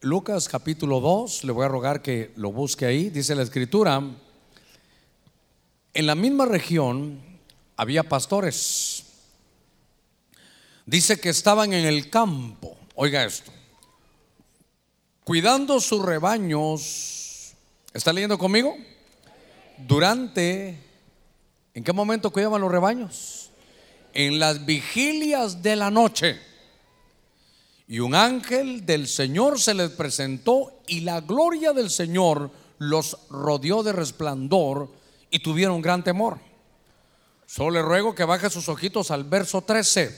Lucas capítulo 2, le voy a rogar que lo busque ahí, dice la escritura, en la misma región había pastores. Dice que estaban en el campo, oiga esto, cuidando sus rebaños. ¿Está leyendo conmigo? Durante, ¿en qué momento cuidaban los rebaños? En las vigilias de la noche. Y un ángel del Señor se les presentó y la gloria del Señor los rodeó de resplandor y tuvieron gran temor. Solo le ruego que baje sus ojitos al verso 13.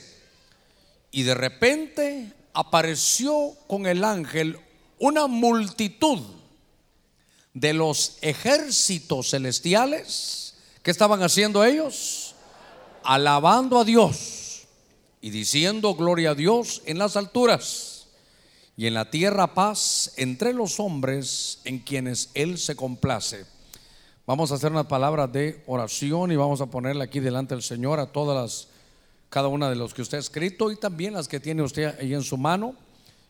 Y de repente apareció con el ángel una multitud de los ejércitos celestiales. ¿Qué estaban haciendo ellos? Alabando a Dios y diciendo gloria a Dios en las alturas y en la tierra paz entre los hombres en quienes Él se complace. Vamos a hacer una palabra de oración y vamos a ponerle aquí delante del Señor a todas las, cada una de los que usted ha escrito y también las que tiene usted ahí en su mano.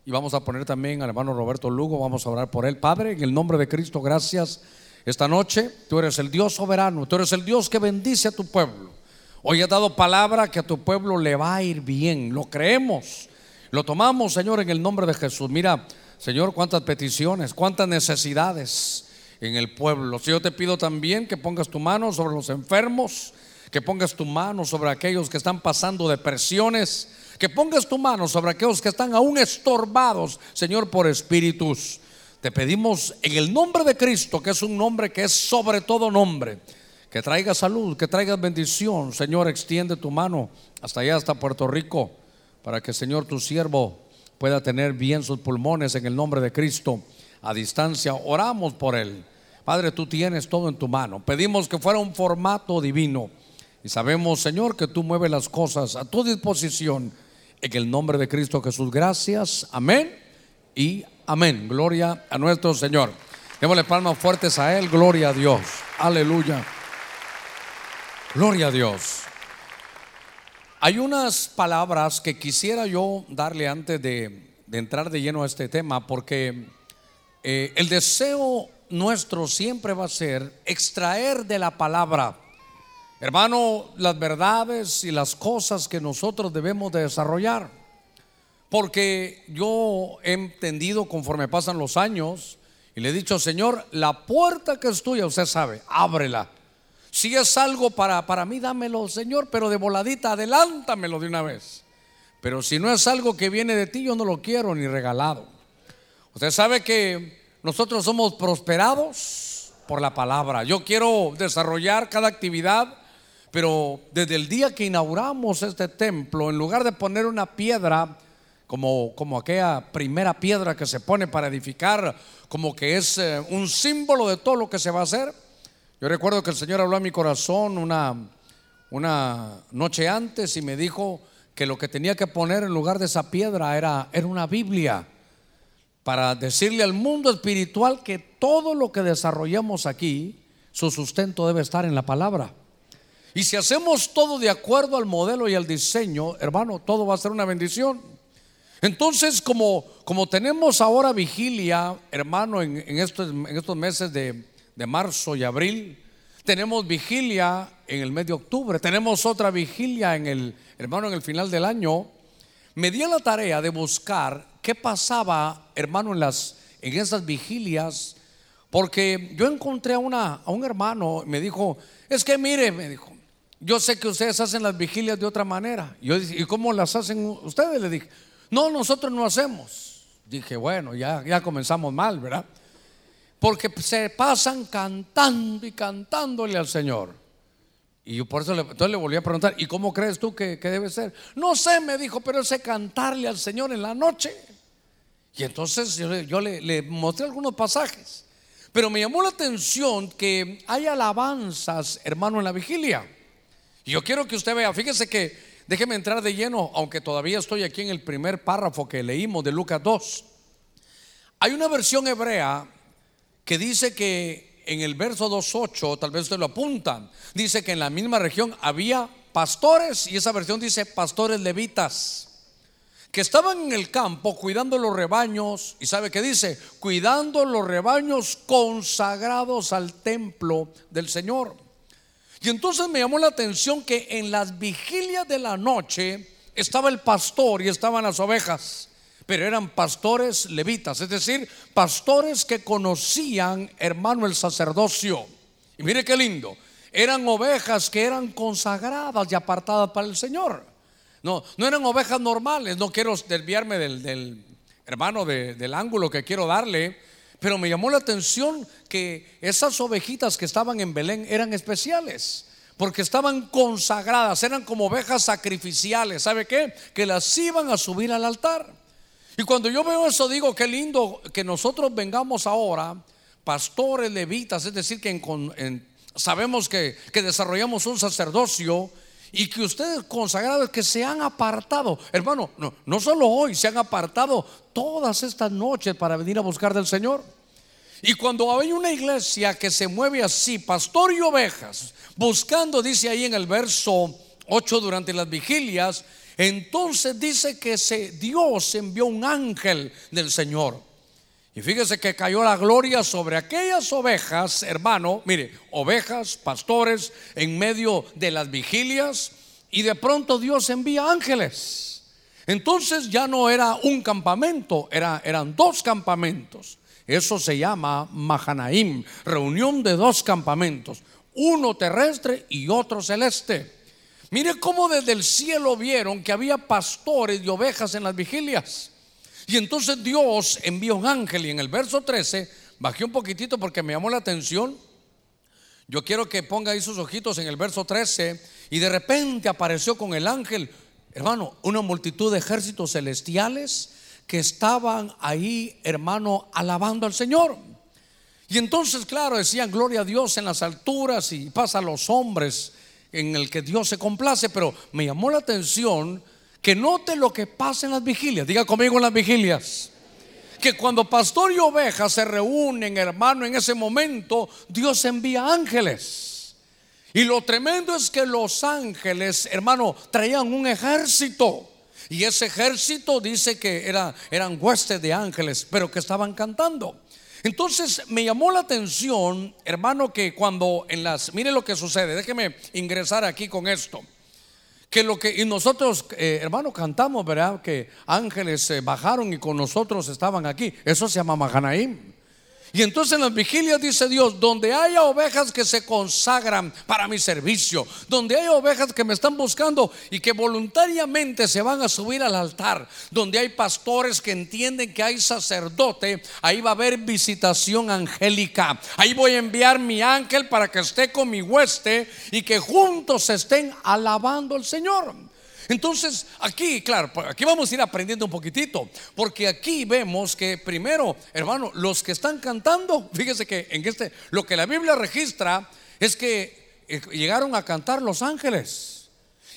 Y vamos a poner también al hermano Roberto Lugo, vamos a orar por él. Padre, en el nombre de Cristo, gracias esta noche. Tú eres el Dios soberano, tú eres el Dios que bendice a tu pueblo. Hoy has dado palabra que a tu pueblo le va a ir bien. Lo creemos. Lo tomamos, Señor, en el nombre de Jesús. Mira, Señor, cuántas peticiones, cuántas necesidades en el pueblo. Si yo te pido también que pongas tu mano sobre los enfermos, que pongas tu mano sobre aquellos que están pasando depresiones, que pongas tu mano sobre aquellos que están aún estorbados, Señor, por espíritus. Te pedimos en el nombre de Cristo, que es un nombre que es sobre todo nombre que traiga salud, que traiga bendición. Señor, extiende tu mano hasta allá, hasta Puerto Rico, para que, Señor, tu siervo pueda tener bien sus pulmones en el nombre de Cristo. A distancia, oramos por él. Padre, tú tienes todo en tu mano. Pedimos que fuera un formato divino. Y sabemos, Señor, que tú mueves las cosas a tu disposición. En el nombre de Cristo Jesús, gracias. Amén y amén. Gloria a nuestro Señor. Démosle palmas fuertes a Él. Gloria a Dios. Aleluya. Gloria a Dios. Hay unas palabras que quisiera yo darle antes de, entrar de lleno a este tema, porque eh, el deseo nuestro siempre va a ser extraer de la palabra, hermano, las verdades y las cosas que nosotros debemos de desarrollar. Porque yo he entendido conforme pasan los años y le he dicho, Señor, la puerta que es tuya, usted sabe, ábrela si es algo para, para mí, dámelo, Señor, pero de voladita, adelántamelo de una vez. Pero si no es algo que viene de ti, yo no lo quiero ni regalado. Usted sabe que nosotros somos prosperados por la palabra. Yo quiero desarrollar cada actividad, pero desde el día que inauguramos este templo, en lugar de poner una piedra, como, como aquella primera piedra que se pone para edificar, como que es eh, un símbolo de todo lo que se va a hacer, yo recuerdo que el Señor habló a mi corazón una, una noche antes y me dijo que lo que tenía que poner en lugar de esa piedra era, era una Biblia para decirle al mundo espiritual que todo lo que desarrollamos aquí, su sustento debe estar en la palabra. Y si hacemos todo de acuerdo al modelo y al diseño, hermano, todo va a ser una bendición. Entonces, como, como tenemos ahora vigilia, hermano, en, estos, en estos meses de, de marzo y abril. Tenemos vigilia en el mes de octubre. Tenemos otra vigilia en el, hermano, en el final del año. Me di a la tarea de buscar qué pasaba, hermano, en las, en esas vigilias. Porque yo encontré a, una, a un hermano, me dijo, es que mire, me dijo, yo sé que ustedes hacen las vigilias de otra manera. Yo ¿y cómo las hacen ustedes? Le dije, no, nosotros no hacemos. Dije, bueno, ya, ya comenzamos mal, ¿verdad? Porque se pasan cantando y cantándole al Señor. Y yo por eso le, entonces le volví a preguntar, ¿y cómo crees tú que, debe ser? No sé, me dijo, pero ese cantarle al Señor en la noche. Y entonces yo, le, le, mostré algunos pasajes. Pero me llamó la atención que hay alabanzas, hermano, en la vigilia. Y yo quiero que usted vea, fíjese que, déjeme entrar de lleno, aunque todavía estoy aquí en el primer párrafo que leímos de Lucas 2. Hay una versión hebrea que dice que en el verso 2.8, tal vez usted lo apunta, dice que en la misma región había pastores y esa versión dice pastores levitas que estaban en el campo cuidando los rebaños, y sabe qué dice, cuidando los rebaños consagrados al templo del Señor. Y entonces me llamó la atención que en las vigilias de la noche estaba el pastor y estaban las ovejas, pero eran pastores levitas, es decir, pastores que conocían, hermano, el sacerdocio. Y mire qué lindo, eran ovejas que eran consagradas y apartadas para el Señor. No, no eran ovejas normales. No quiero desviarme del, hermano del ángulo que quiero darle, pero me llamó la atención que esas ovejitas que estaban en Belén eran especiales. Porque estaban consagradas, eran como ovejas sacrificiales. ¿Sabe qué? Que las iban a subir al altar. Y cuando yo veo eso, digo, qué lindo que nosotros vengamos ahora, pastores, levitas, es decir, que sabemos que, que desarrollamos un sacerdocio y que ustedes consagrados que se han apartado, hermano, no, no solo hoy, se han apartado todas estas noches para venir a buscar del Señor. Y cuando hay una iglesia que se mueve así, pastor y ovejas, buscando, dice ahí en el verso 8 durante las vigilias, entonces dice que se, Dios envió un ángel del Señor. Y fíjese que cayó la gloria sobre aquellas ovejas, hermano, mire, ovejas, pastores, en medio de las vigilias, y de pronto Dios envía ángeles. Entonces ya no era un campamento, era, eran dos campamentos. Eso se llama Mahanaim, reunión de dos campamentos, uno terrestre y otro celeste. Mire cómo desde el cielo vieron que había pastores y ovejas en las vigilias. Y entonces Dios envió un ángel y en el verso 13, bajé un poquitito porque me llamó la atención. Yo quiero que ponga ahí sus ojitos en el verso 13 y de repente apareció con el ángel, hermano, una multitud de ejércitos celestiales que estaban ahí, hermano, alabando al Señor. Y entonces, claro, decían gloria a Dios en las alturas y pasa a los hombres en el que Dios se complace, pero me llamó la atención que note lo que pasa en las vigilias. Diga conmigo en las vigilias. Que cuando pastor y oveja se reúnen, hermano, en ese momento, Dios envía ángeles. Y lo tremendo es que los ángeles, hermano, traían un ejército. Y ese ejército dice que era, eran huestes de ángeles, pero que estaban cantando. Entonces me llamó la atención, hermano, que cuando en las, mire lo que sucede, déjeme ingresar aquí con esto que lo que y nosotros eh, hermano cantamos verdad que ángeles eh, bajaron y con nosotros estaban aquí. Eso se llama Mahanaim y entonces en las vigilias dice Dios, donde haya ovejas que se consagran para mi servicio, donde haya ovejas que me están buscando y que voluntariamente se van a subir al altar, donde hay pastores que entienden que hay sacerdote, ahí va a haber visitación angélica. Ahí voy a enviar mi ángel para que esté con mi hueste y que juntos estén alabando al Señor. Entonces, aquí, claro, aquí vamos a ir aprendiendo un poquitito, porque aquí vemos que primero, hermano, los que están cantando, fíjese que en este, lo que la Biblia registra es que eh, llegaron a cantar los ángeles.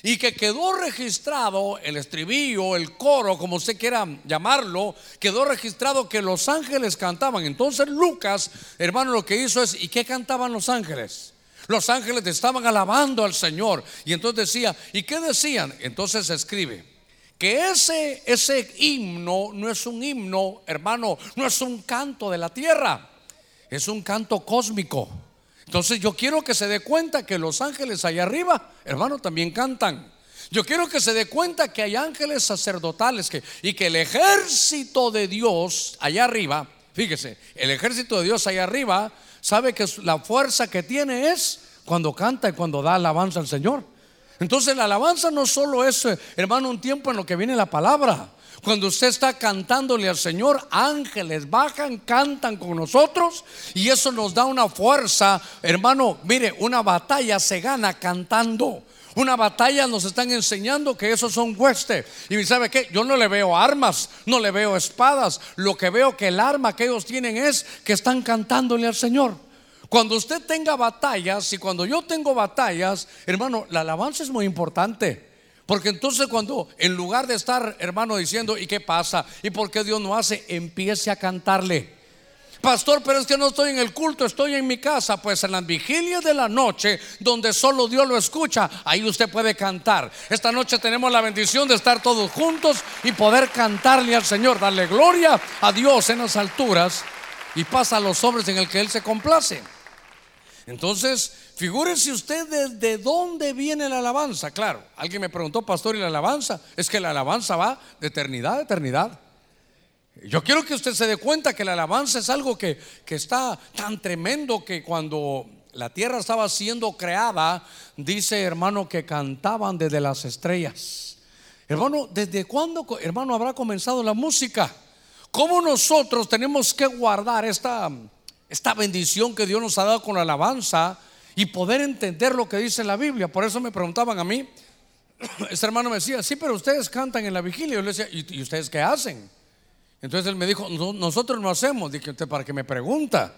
Y que quedó registrado el estribillo, el coro, como usted quiera llamarlo, quedó registrado que los ángeles cantaban. Entonces Lucas, hermano, lo que hizo es, ¿y qué cantaban los ángeles? Los ángeles estaban alabando al Señor. Y entonces decía, ¿y qué decían? Entonces escribe que ese, ese himno no es un himno, hermano, no es un canto de la tierra, es un canto cósmico. Entonces yo quiero que se dé cuenta que los ángeles allá arriba, hermano, también cantan. Yo quiero que se dé cuenta que hay ángeles sacerdotales que, y que el ejército de Dios allá arriba, fíjese, el ejército de Dios allá arriba sabe que la fuerza que tiene es cuando canta y cuando da alabanza al Señor. Entonces la alabanza no solo es, eh, hermano, un tiempo en lo que viene la palabra. Cuando usted está cantándole al Señor, ángeles bajan, cantan con nosotros y eso nos da una fuerza, hermano, mire, una batalla se gana cantando. Una batalla nos están enseñando que esos son huestes. Y sabe que yo no le veo armas, no le veo espadas. Lo que veo que el arma que ellos tienen es que están cantándole al Señor. Cuando usted tenga batallas y cuando yo tengo batallas, hermano, la alabanza es muy importante. Porque entonces cuando en lugar de estar, hermano, diciendo, ¿y qué pasa? ¿Y por qué Dios no hace? Empiece a cantarle. Pastor, pero es que no estoy en el culto, estoy en mi casa. Pues en las vigilias de la noche, donde solo Dios lo escucha, ahí usted puede cantar. Esta noche tenemos la bendición de estar todos juntos y poder cantarle al Señor, darle gloria a Dios en las alturas y pasa a los hombres en el que Él se complace. Entonces, figúrese usted desde dónde viene la alabanza. Claro, alguien me preguntó, pastor, ¿y la alabanza? Es que la alabanza va de eternidad a eternidad. Yo quiero que usted se dé cuenta que la alabanza es algo que, que está tan tremendo que cuando la tierra estaba siendo creada, dice hermano que cantaban desde las estrellas. Hermano, ¿desde cuándo, hermano, habrá comenzado la música? ¿Cómo nosotros tenemos que guardar esta, esta bendición que Dios nos ha dado con la alabanza y poder entender lo que dice la Biblia? Por eso me preguntaban a mí, ese hermano me decía, sí, pero ustedes cantan en la vigilia. Yo le decía, ¿y, ustedes qué hacen? Entonces él me dijo, nosotros no hacemos. Dije, ¿usted para qué me pregunta?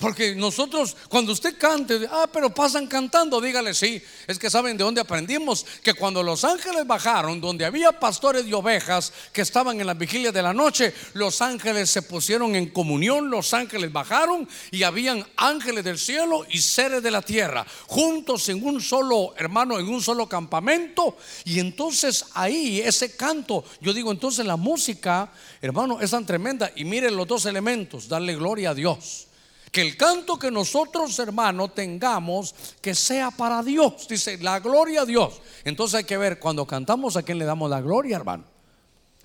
Porque nosotros, cuando usted cante, ah, pero pasan cantando, dígale sí. Es que saben de dónde aprendimos que cuando los ángeles bajaron, donde había pastores y ovejas que estaban en la vigilia de la noche, los ángeles se pusieron en comunión, los ángeles bajaron y habían ángeles del cielo y seres de la tierra, juntos en un solo, hermano, en un solo campamento. Y entonces ahí ese canto, yo digo, entonces la música, hermano, es tan tremenda. Y miren los dos elementos, darle gloria a Dios que el canto que nosotros, hermanos, tengamos, que sea para Dios. Dice, la gloria a Dios. Entonces hay que ver, cuando cantamos, ¿a quién le damos la gloria, hermano?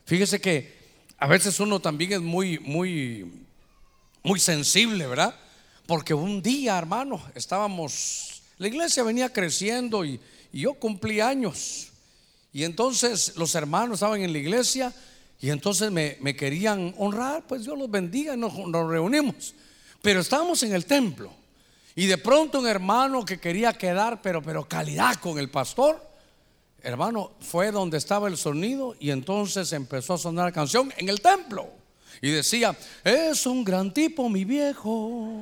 Fíjese que a veces uno también es muy, muy, muy sensible, ¿verdad? Porque un día, hermano, estábamos, la iglesia venía creciendo y, yo cumplí años. Y entonces los hermanos estaban en la iglesia y entonces me, querían honrar, pues Dios los bendiga y nos reunimos. Pero estábamos en el templo y de pronto un hermano que quería quedar, pero, pero calidad con el pastor, hermano, fue donde estaba el sonido y entonces empezó a sonar la canción en el templo. Y decía, es un gran tipo mi viejo.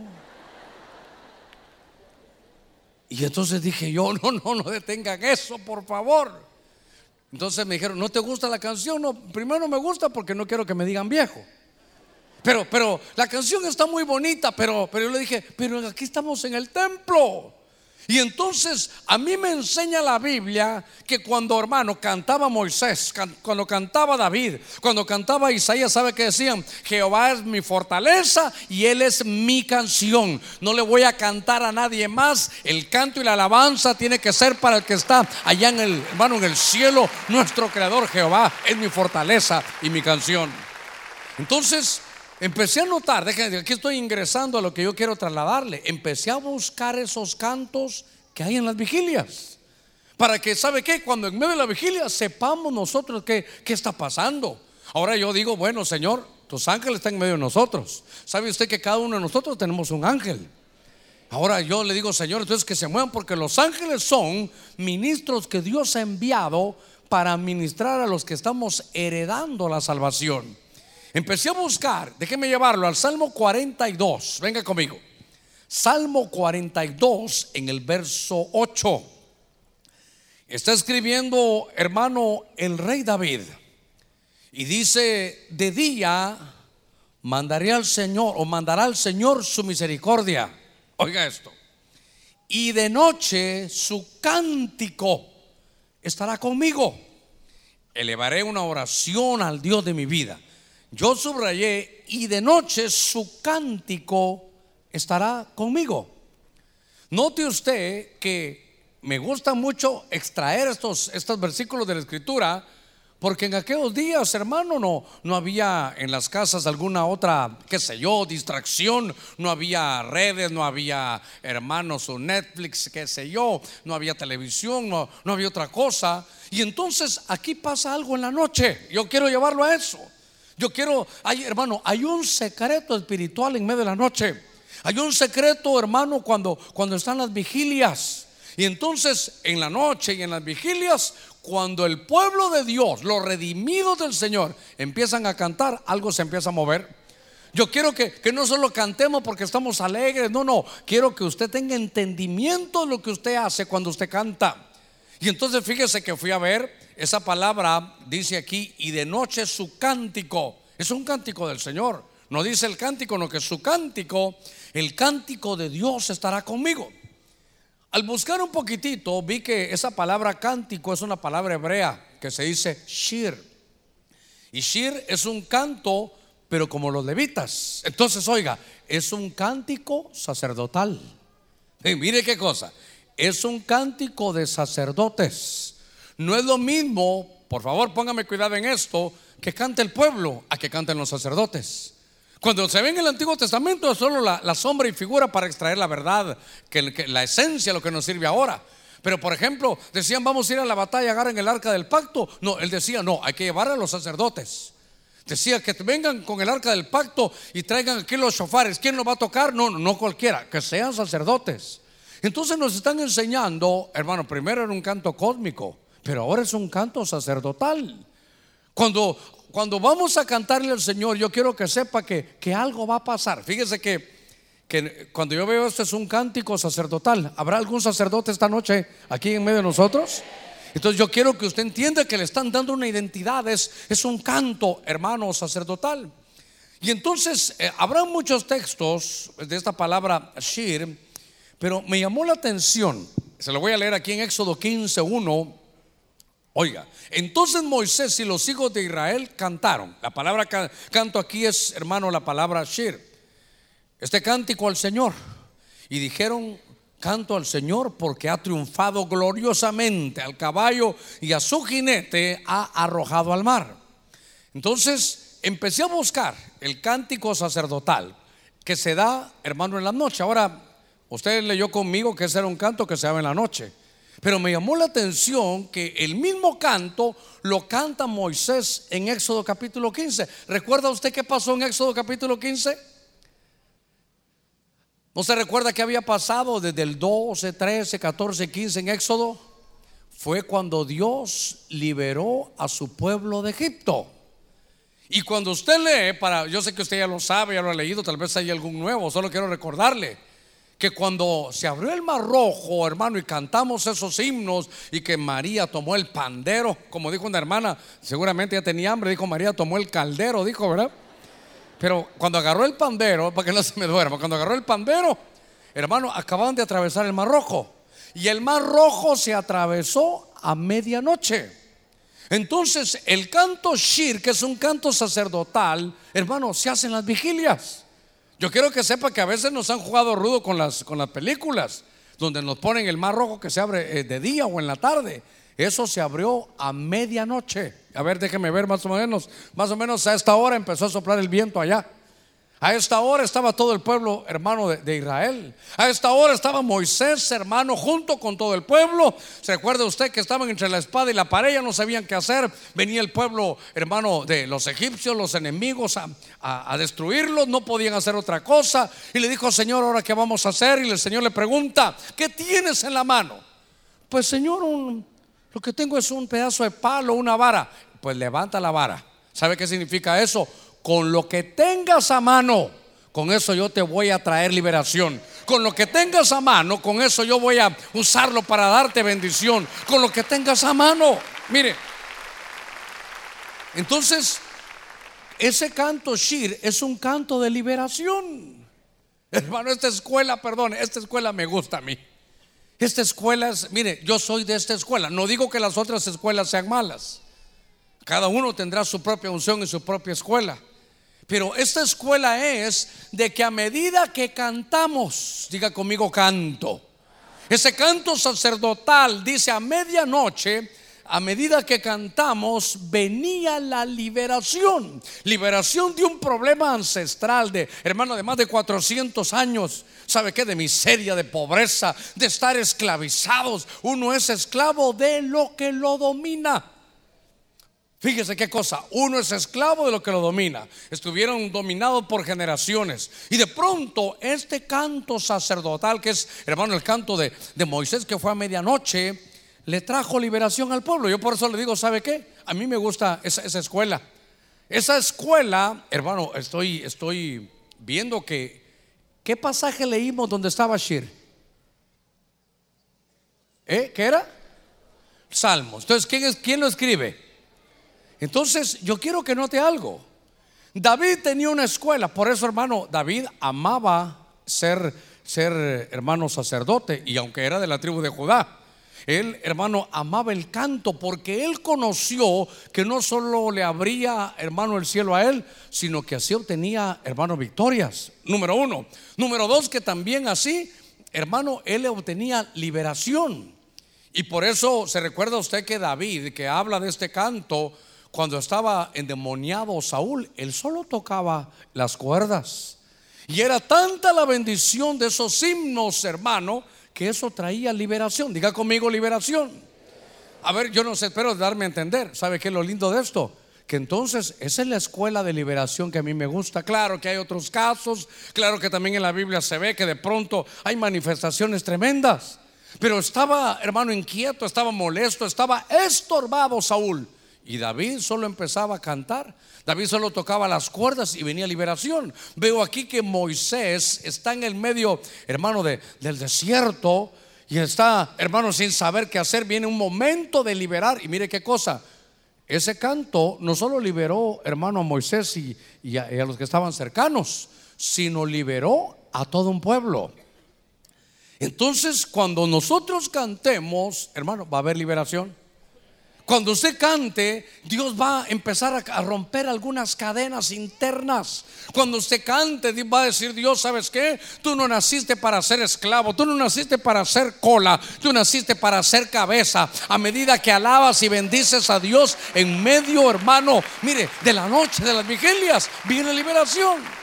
Y entonces dije yo, no, no, no detengan eso, por favor. Entonces me dijeron, ¿no te gusta la canción? No, primero no me gusta porque no quiero que me digan viejo. Pero, pero la canción está muy bonita, pero, pero yo le dije, pero aquí estamos en el templo. Y entonces a mí me enseña la Biblia que cuando hermano cantaba Moisés, cuando cantaba David, cuando cantaba Isaías, ¿sabe qué decían? Jehová es mi fortaleza y Él es mi canción. No le voy a cantar a nadie más. El canto y la alabanza tiene que ser para el que está allá en el hermano en el cielo. Nuestro creador Jehová es mi fortaleza y mi canción. Entonces Empecé a notar, déjenme, aquí estoy ingresando a lo que yo quiero trasladarle. Empecé a buscar esos cantos que hay en las vigilias. Para que, ¿sabe qué? Cuando en medio de la vigilia sepamos nosotros qué, qué está pasando. Ahora yo digo, bueno, Señor, tus ángeles están en medio de nosotros. ¿Sabe usted que cada uno de nosotros tenemos un ángel? Ahora yo le digo, Señor, entonces que se muevan porque los ángeles son ministros que Dios ha enviado para ministrar a los que estamos heredando la salvación. Empecé a buscar, déjeme llevarlo al Salmo 42, venga conmigo. Salmo 42 en el verso 8. Está escribiendo, hermano, el rey David. Y dice, de día mandaré al Señor o mandará al Señor su misericordia. Oiga esto. Y de noche su cántico estará conmigo. Elevaré una oración al Dios de mi vida yo subrayé, y de noche su cántico estará conmigo. Note usted que me gusta mucho extraer estos, versículos de la escritura, porque en aquellos días, hermano, no, no había en las casas alguna otra, qué sé yo, distracción, no había redes, no había hermanos o Netflix, qué sé yo, no había televisión, no, no había otra cosa. Y entonces aquí pasa algo en la noche. Yo quiero llevarlo a eso. Yo quiero, hay, hermano, hay un secreto espiritual en medio de la noche. Hay un secreto, hermano, cuando, cuando están las vigilias. Y entonces en la noche y en las vigilias, cuando el pueblo de Dios, los redimidos del Señor, empiezan a cantar, algo se empieza a mover. Yo quiero que, que, no solo cantemos porque estamos alegres, no, no, quiero que usted tenga entendimiento de lo que usted hace cuando usted canta. Y entonces fíjese que fui a ver esa palabra, dice aquí, y de noche su cántico. Es un cántico del Señor. No dice el cántico, no que su cántico, el cántico de Dios estará conmigo. Al buscar un poquitito, vi que esa palabra cántico es una palabra hebrea que se dice shir. Y shir es un canto, pero como los levitas. Entonces, oiga, es un cántico sacerdotal. Y mire qué cosa, es un cántico de sacerdotes. No es lo mismo, por favor póngame cuidado en esto, que cante el pueblo a que canten los sacerdotes. Cuando se ve en el Antiguo Testamento es solo la, sombra y figura para extraer la verdad, que, la esencia, lo que nos sirve ahora. Pero por ejemplo, decían vamos a ir a la batalla, agarren el arca del pacto. No, él decía, no, hay que llevar a los sacerdotes. Decía que vengan con el arca del pacto y traigan aquí los shofares. ¿Quién lo va a tocar? No, no cualquiera, que sean sacerdotes. Entonces nos están enseñando, hermano, primero era un canto cósmico, pero ahora es un canto sacerdotal. Cuando, cuando vamos a cantarle al Señor, yo quiero que sepa que, que algo va a pasar. Fíjese que, que cuando yo veo esto es un cántico sacerdotal. ¿Habrá algún sacerdote esta noche aquí en medio de nosotros? Entonces yo quiero que usted entienda que le están dando una identidad, es, es un canto, hermano, sacerdotal. Y entonces eh, habrá muchos textos de esta palabra shir pero me llamó la atención, se lo voy a leer aquí en Éxodo 15, 1. Oiga, entonces Moisés y los hijos de Israel cantaron. La palabra canto aquí es, hermano, la palabra shir. Este cántico al Señor. Y dijeron, canto al Señor porque ha triunfado gloriosamente al caballo y a su jinete ha arrojado al mar. Entonces empecé a buscar el cántico sacerdotal que se da, hermano, en la noche. Ahora, Usted leyó conmigo que ese era un canto que se daba en la noche. Pero me llamó la atención que el mismo canto lo canta Moisés en Éxodo capítulo 15. ¿Recuerda usted qué pasó en Éxodo capítulo 15? ¿No se recuerda qué había pasado desde el 12, 13, 14, 15 en Éxodo? Fue cuando Dios liberó a su pueblo de Egipto. Y cuando usted lee, para, yo sé que usted ya lo sabe, ya lo ha leído, tal vez hay algún nuevo, solo quiero recordarle que cuando se abrió el mar rojo, hermano, y cantamos esos himnos y que María tomó el pandero, como dijo una hermana, seguramente ya tenía hambre, dijo María tomó el caldero, dijo, ¿verdad? Pero cuando agarró el pandero, para que no se me duerma, cuando agarró el pandero, hermano, acababan de atravesar el mar rojo. Y el mar rojo se atravesó a medianoche. Entonces, el canto Shir, que es un canto sacerdotal, hermano, se hace en las vigilias. Yo quiero que sepa que a veces nos han jugado rudo con las, con las películas, donde nos ponen el mar rojo que se abre eh, de día o en la tarde. Eso se abrió a medianoche. A ver, déjeme ver más o menos. Más o menos a esta hora empezó a soplar el viento allá. A esta hora estaba todo el pueblo hermano de, Israel. A esta hora estaba Moisés hermano junto con todo el pueblo. ¿Se recuerda usted que estaban entre la espada y la pared? Ya no sabían qué hacer. Venía el pueblo hermano de los egipcios, los enemigos a, a destruirlos. No podían hacer otra cosa. Y le dijo, Señor, ¿ahora qué vamos a hacer? Y el Señor le pregunta, ¿qué tienes en la mano? Pues Señor, lo que tengo es un pedazo de palo, una vara. Pues levanta la vara. ¿Sabe qué significa eso? Con lo que tengas a mano, con eso yo te voy a traer liberación. Con lo que tengas a mano, con eso yo voy a usarlo para darte bendición. Con lo que tengas a mano. Mire. Entonces, ese canto Shir es un canto de liberación. Hermano, esta escuela, perdón, esta escuela me gusta a mí. Esta escuela es, mire, yo soy de esta escuela. No digo que las otras escuelas sean malas. Cada uno tendrá su propia unción y su propia escuela. Pero esta escuela es de que a medida que cantamos, diga conmigo canto, ese canto sacerdotal dice a medianoche, a medida que cantamos, venía la liberación. Liberación de un problema ancestral de, hermano, de más de 400 años. ¿Sabe qué? De miseria, de pobreza, de estar esclavizados. Uno es esclavo de lo que lo domina. Fíjese qué cosa, uno es esclavo de lo que lo domina. Estuvieron dominados por generaciones. Y de pronto este canto sacerdotal, que es, hermano, el canto de, Moisés, que fue a medianoche, le trajo liberación al pueblo. Yo por eso le digo, ¿sabe qué? A mí me gusta esa, escuela. Esa escuela, hermano, estoy, estoy viendo que, ¿qué pasaje leímos donde estaba Shir? ¿Eh? ¿Qué era? Salmos. Entonces, ¿quién, quién lo escribe? Entonces, yo quiero que note algo. David tenía una escuela, por eso hermano, David amaba ser, ser hermano sacerdote y aunque era de la tribu de Judá. Él, hermano, amaba el canto porque él conoció que no solo le abría, hermano, el cielo a él, sino que así obtenía, hermano, victorias. Número uno. Número dos, que también así, hermano, él obtenía liberación. Y por eso se recuerda usted que David, que habla de este canto, cuando estaba endemoniado Saúl, él solo tocaba las cuerdas. Y era tanta la bendición de esos himnos, hermano, que eso traía liberación. Diga conmigo liberación. A ver, yo no sé, espero darme a entender. ¿Sabe qué es lo lindo de esto? Que entonces esa es la escuela de liberación que a mí me gusta. Claro que hay otros casos, claro que también en la Biblia se ve que de pronto hay manifestaciones tremendas. Pero estaba, hermano, inquieto, estaba molesto, estaba estorbado Saúl. Y David solo empezaba a cantar. David solo tocaba las cuerdas y venía liberación. Veo aquí que Moisés está en el medio, hermano, de, del desierto y está, hermano, sin saber qué hacer. Viene un momento de liberar. Y mire qué cosa. Ese canto no solo liberó, hermano, a Moisés y, a, los que estaban cercanos, sino liberó a todo un pueblo. Entonces, cuando nosotros cantemos, hermano, va a haber liberación. Cuando usted cante, Dios va a empezar a, romper algunas cadenas internas. Cuando usted cante, va a decir Dios, ¿sabes qué? Tú no naciste para ser esclavo, tú no naciste para ser cola, tú naciste para ser cabeza. A medida que alabas y bendices a Dios en medio, hermano, mire, de la noche, de las vigilias, viene liberación.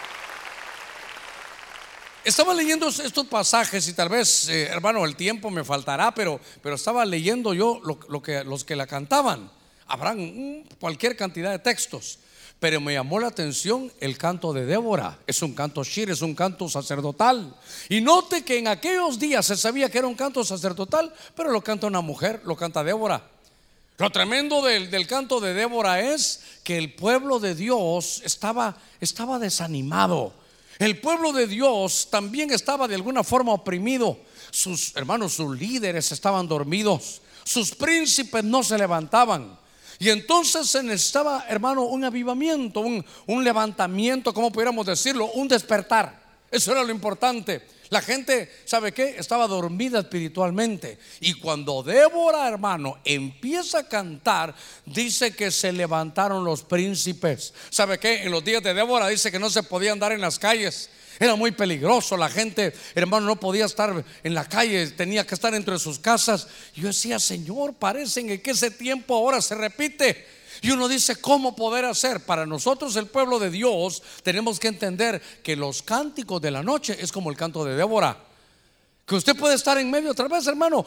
Estaba leyendo estos pasajes y tal vez, eh, hermano, el tiempo me faltará, pero, pero estaba leyendo yo lo, que, los que la cantaban. Habrán cualquier cantidad de textos, pero me llamó la atención el canto de Débora. Es un canto shir, es un canto sacerdotal. Y note que en aquellos días se sabía que era un canto sacerdotal, pero lo canta una mujer, lo canta Débora. Lo tremendo del, canto de Débora es que el pueblo de Dios estaba desanimado. El pueblo de Dios también estaba de alguna forma oprimido. Sus hermanos, sus líderes estaban dormidos. Sus príncipes no se levantaban. Y entonces se necesitaba, hermano, un avivamiento, un, levantamiento, como pudiéramos decirlo, un despertar. Eso era lo importante. La gente, ¿sabe qué? Estaba dormida espiritualmente. Y cuando Débora, hermano, empieza a cantar, dice que se levantaron los príncipes. ¿Sabe qué? En los días de Débora dice que no se podía andar en las calles. Era muy peligroso. La gente, hermano, no podía estar en la calle, tenía que estar entre sus casas. Yo decía, Señor, parece que ese tiempo ahora se repite. Y uno dice, ¿cómo poder hacer? Para nosotros, el pueblo de Dios, tenemos que entender que los cánticos de la noche es como el canto de Débora. Que usted puede estar en medio, otra vez, hermano.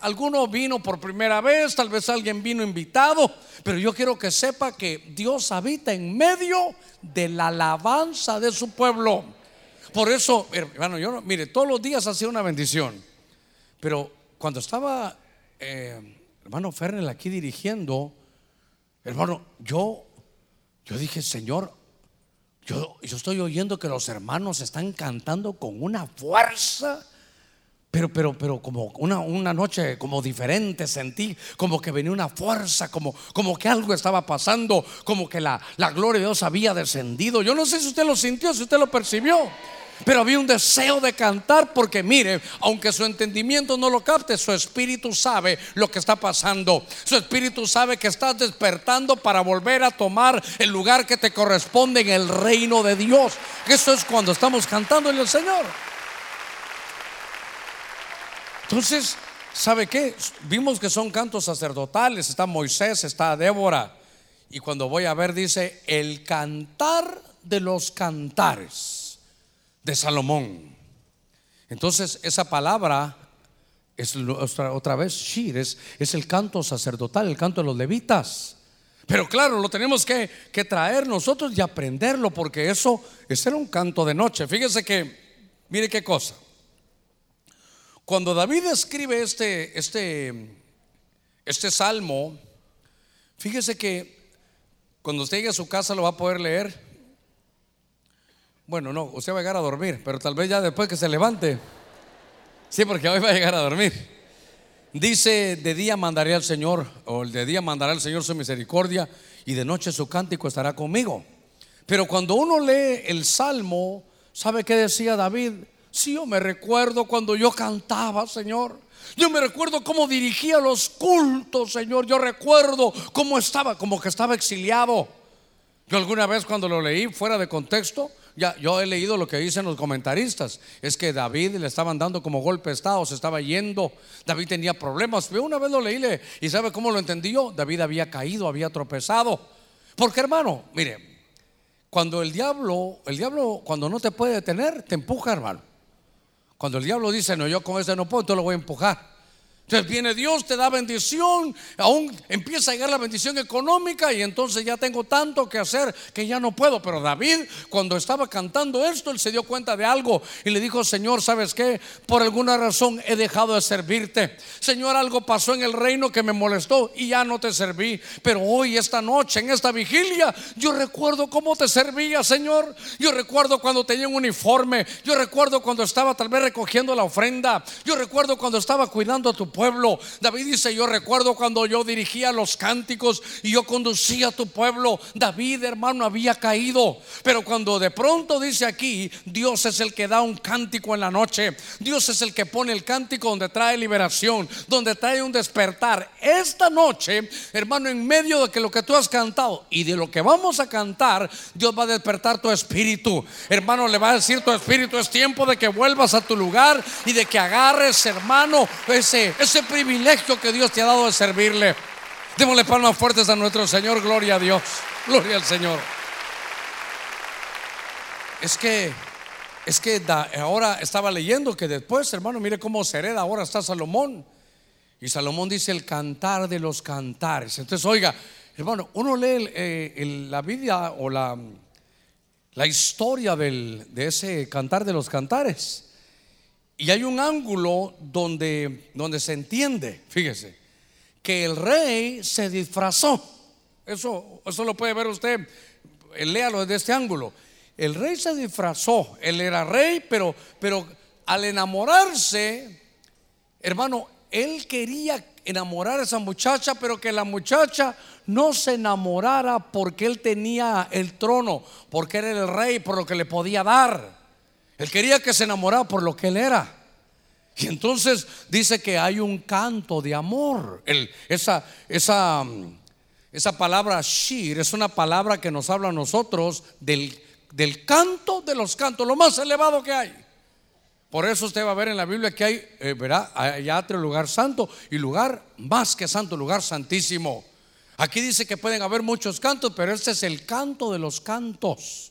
alguno vino por primera vez, tal vez alguien vino invitado, pero yo quiero que sepa que Dios habita en medio de la alabanza de su pueblo. Por eso, hermano, yo no, mire, todos los días ha sido una bendición. Pero cuando estaba, eh, hermano Fernel aquí dirigiendo, Hermano, yo, yo dije, Señor, yo, yo estoy oyendo que los hermanos están cantando con una fuerza. Pero, pero, pero como una, una, noche como diferente sentí, como que venía una fuerza, como, como que algo estaba pasando, como que la, la gloria de Dios había descendido. Yo no sé si usted lo sintió, si usted lo percibió. Pero había un deseo de cantar porque mire, aunque su entendimiento no lo capte, su espíritu sabe lo que está pasando. Su espíritu sabe que estás despertando para volver a tomar el lugar que te corresponde en el reino de Dios. Eso es cuando estamos cantando en el Señor. Entonces, ¿sabe qué? Vimos que son cantos sacerdotales. Está Moisés, está Débora. Y cuando voy a ver, dice, el cantar de los cantares de Salomón. Entonces, esa palabra es otra, vez Shir, es, el canto sacerdotal, el canto de los levitas. Pero claro, lo tenemos que, traer nosotros y aprenderlo, porque eso, ese era un canto de noche. Fíjese que, mire qué cosa. Cuando David escribe este, este, este salmo, fíjese que cuando usted llegue a su casa lo va a poder leer. Bueno, no, usted va a llegar a dormir, pero tal vez ya después que se levante. Sí, porque hoy va a llegar a dormir. Dice, de día mandaré al Señor, o de día mandará al Señor su misericordia, y de noche su cántico estará conmigo. Pero cuando uno lee el Salmo, ¿sabe qué decía David? Sí, yo me recuerdo cuando yo cantaba, Señor. Yo me recuerdo cómo dirigía los cultos, Señor. Yo recuerdo cómo estaba, como que estaba exiliado. Yo alguna vez cuando lo leí fuera de contexto, yo he leído lo que dicen los comentaristas, es que David le estaban dando como golpe de estado, se estaba yendo, David tenía problemas. Pero una vez lo leí y sabe cómo lo entendí yo, David había caído, había tropezado. Porque hermano, mire, cuando el diablo, el diablo cuando no te puede detener, te empuja, hermano. Cuando el diablo dice, no, yo con ese no puedo, entonces lo voy a empujar. Entonces viene Dios, te da bendición, aún empieza a llegar la bendición económica y entonces ya tengo tanto que hacer que ya no puedo. Pero David, cuando estaba cantando esto, él se dio cuenta de algo y le dijo, Señor, ¿sabes qué? Por alguna razón he dejado de servirte. Señor, algo pasó en el reino que me molestó y ya no te serví. Pero hoy, esta noche, en esta vigilia, yo recuerdo cómo te servía, Señor. Yo recuerdo cuando tenía un uniforme. Yo recuerdo cuando estaba tal vez recogiendo la ofrenda. Yo recuerdo cuando estaba cuidando a tu pueblo pueblo. David dice, yo recuerdo cuando yo dirigía los cánticos y yo conducía a tu pueblo. David, hermano, había caído. Pero cuando de pronto dice aquí, Dios es el que da un cántico en la noche. Dios es el que pone el cántico donde trae liberación, donde trae un despertar. Esta noche, hermano, en medio de que lo que tú has cantado y de lo que vamos a cantar, Dios va a despertar tu espíritu. Hermano, le va a decir tu espíritu, es tiempo de que vuelvas a tu lugar y de que agarres, hermano, ese, ese ese privilegio que Dios te ha dado de servirle. Démosle palmas fuertes a nuestro Señor, gloria a Dios, gloria al Señor. Es que, es que ahora estaba leyendo que después, hermano, mire cómo se hereda, ahora está Salomón. Y Salomón dice el cantar de los cantares. Entonces, oiga, hermano, uno lee eh, la vida o la, la historia del, de ese cantar de los cantares. Y hay un ángulo donde, donde se entiende, fíjese, que el rey se disfrazó. Eso, eso lo puede ver usted, eh, léalo desde este ángulo. El rey se disfrazó, él era rey, pero, pero al enamorarse, hermano, él quería enamorar a esa muchacha, pero que la muchacha no se enamorara porque él tenía el trono, porque era el rey, por lo que le podía dar. Él quería que se enamorara por lo que él era. Y entonces dice que hay un canto de amor. esa, esa, esa palabra shir es una palabra que nos habla a nosotros del, canto de los cantos, lo más elevado que hay. Por eso usted va a ver en la Biblia que hay, eh, verá, hay otro lugar santo y lugar más que santo, lugar santísimo. Aquí dice que pueden haber muchos cantos, pero este es el canto de los cantos.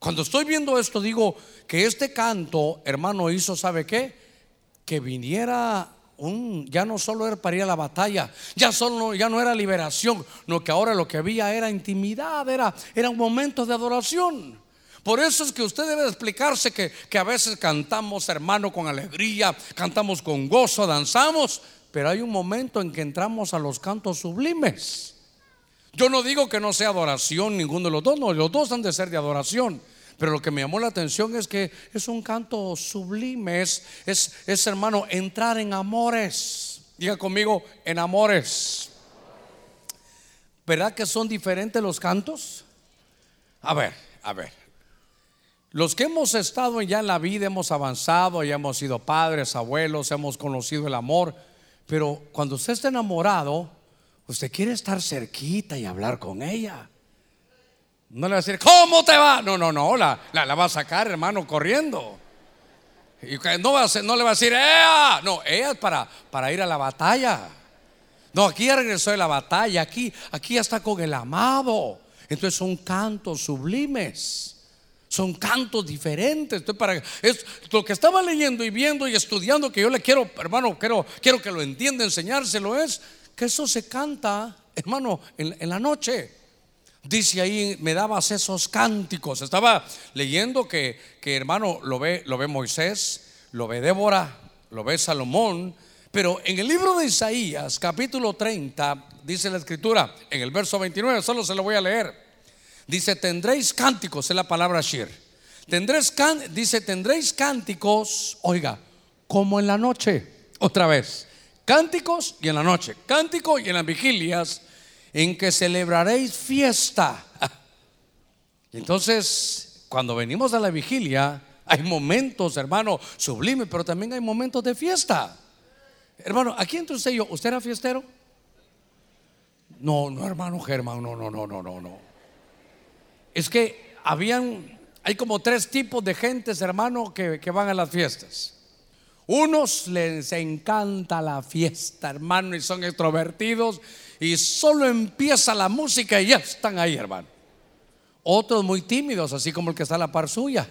Cuando estoy viendo esto, digo que este canto, hermano, hizo, ¿sabe qué? Que viniera un, ya no solo era para ir a la batalla, ya, solo, ya no era liberación, no que ahora lo que había era intimidad, era, era un momento de adoración. Por eso es que usted debe explicarse que, que a veces cantamos, hermano, con alegría, cantamos con gozo, danzamos, pero hay un momento en que entramos a los cantos sublimes. Yo no digo que no sea adoración ninguno de los dos, no, los dos han de ser de adoración. Pero lo que me llamó la atención es que es un canto sublime, es, es, hermano, entrar en amores. Diga conmigo, en amores. ¿Verdad que son diferentes los cantos? A ver, a ver. Los que hemos estado ya en la vida, hemos avanzado, ya hemos sido padres, abuelos, hemos conocido el amor, pero cuando usted está enamorado, usted quiere estar cerquita y hablar con ella. No le va a decir, ¿cómo te va? No, no, no, la, la, va a sacar, hermano, corriendo. Y no, va a, no le va a decir, ¡Ea! No, ella es para, para ir a la batalla. No, aquí ya regresó de la batalla, aquí, aquí ya está con el amado. Entonces son cantos sublimes. Son cantos diferentes. Para, es lo que estaba leyendo y viendo y estudiando que yo le quiero, hermano, quiero, quiero que lo entienda, enseñárselo es que eso se canta, hermano, en la noche. Dice ahí, me dabas esos cánticos. Estaba leyendo que, que hermano, lo ve, lo ve Moisés, lo ve Débora, lo ve Salomón. Pero en el libro de Isaías, capítulo 30, dice la escritura, en el verso 29, solo se lo voy a leer. Dice, tendréis cánticos, es la palabra shir. Tendréis dice, tendréis cánticos, oiga, como en la noche, otra vez. Cánticos y en la noche, cántico y en las vigilias en que celebraréis fiesta. Entonces, cuando venimos a la vigilia, hay momentos, hermano, sublimes, pero también hay momentos de fiesta. Hermano, aquí entre usted y yo, ¿usted era fiestero? No, no, hermano Germán, no, no, no, no, no, no. Es que habían, hay como tres tipos de gentes, hermano, que van a las fiestas. Unos les encanta la fiesta, hermano, y son extrovertidos, y solo empieza la música y ya están ahí, hermano. Otros muy tímidos, así como el que está a la par suya.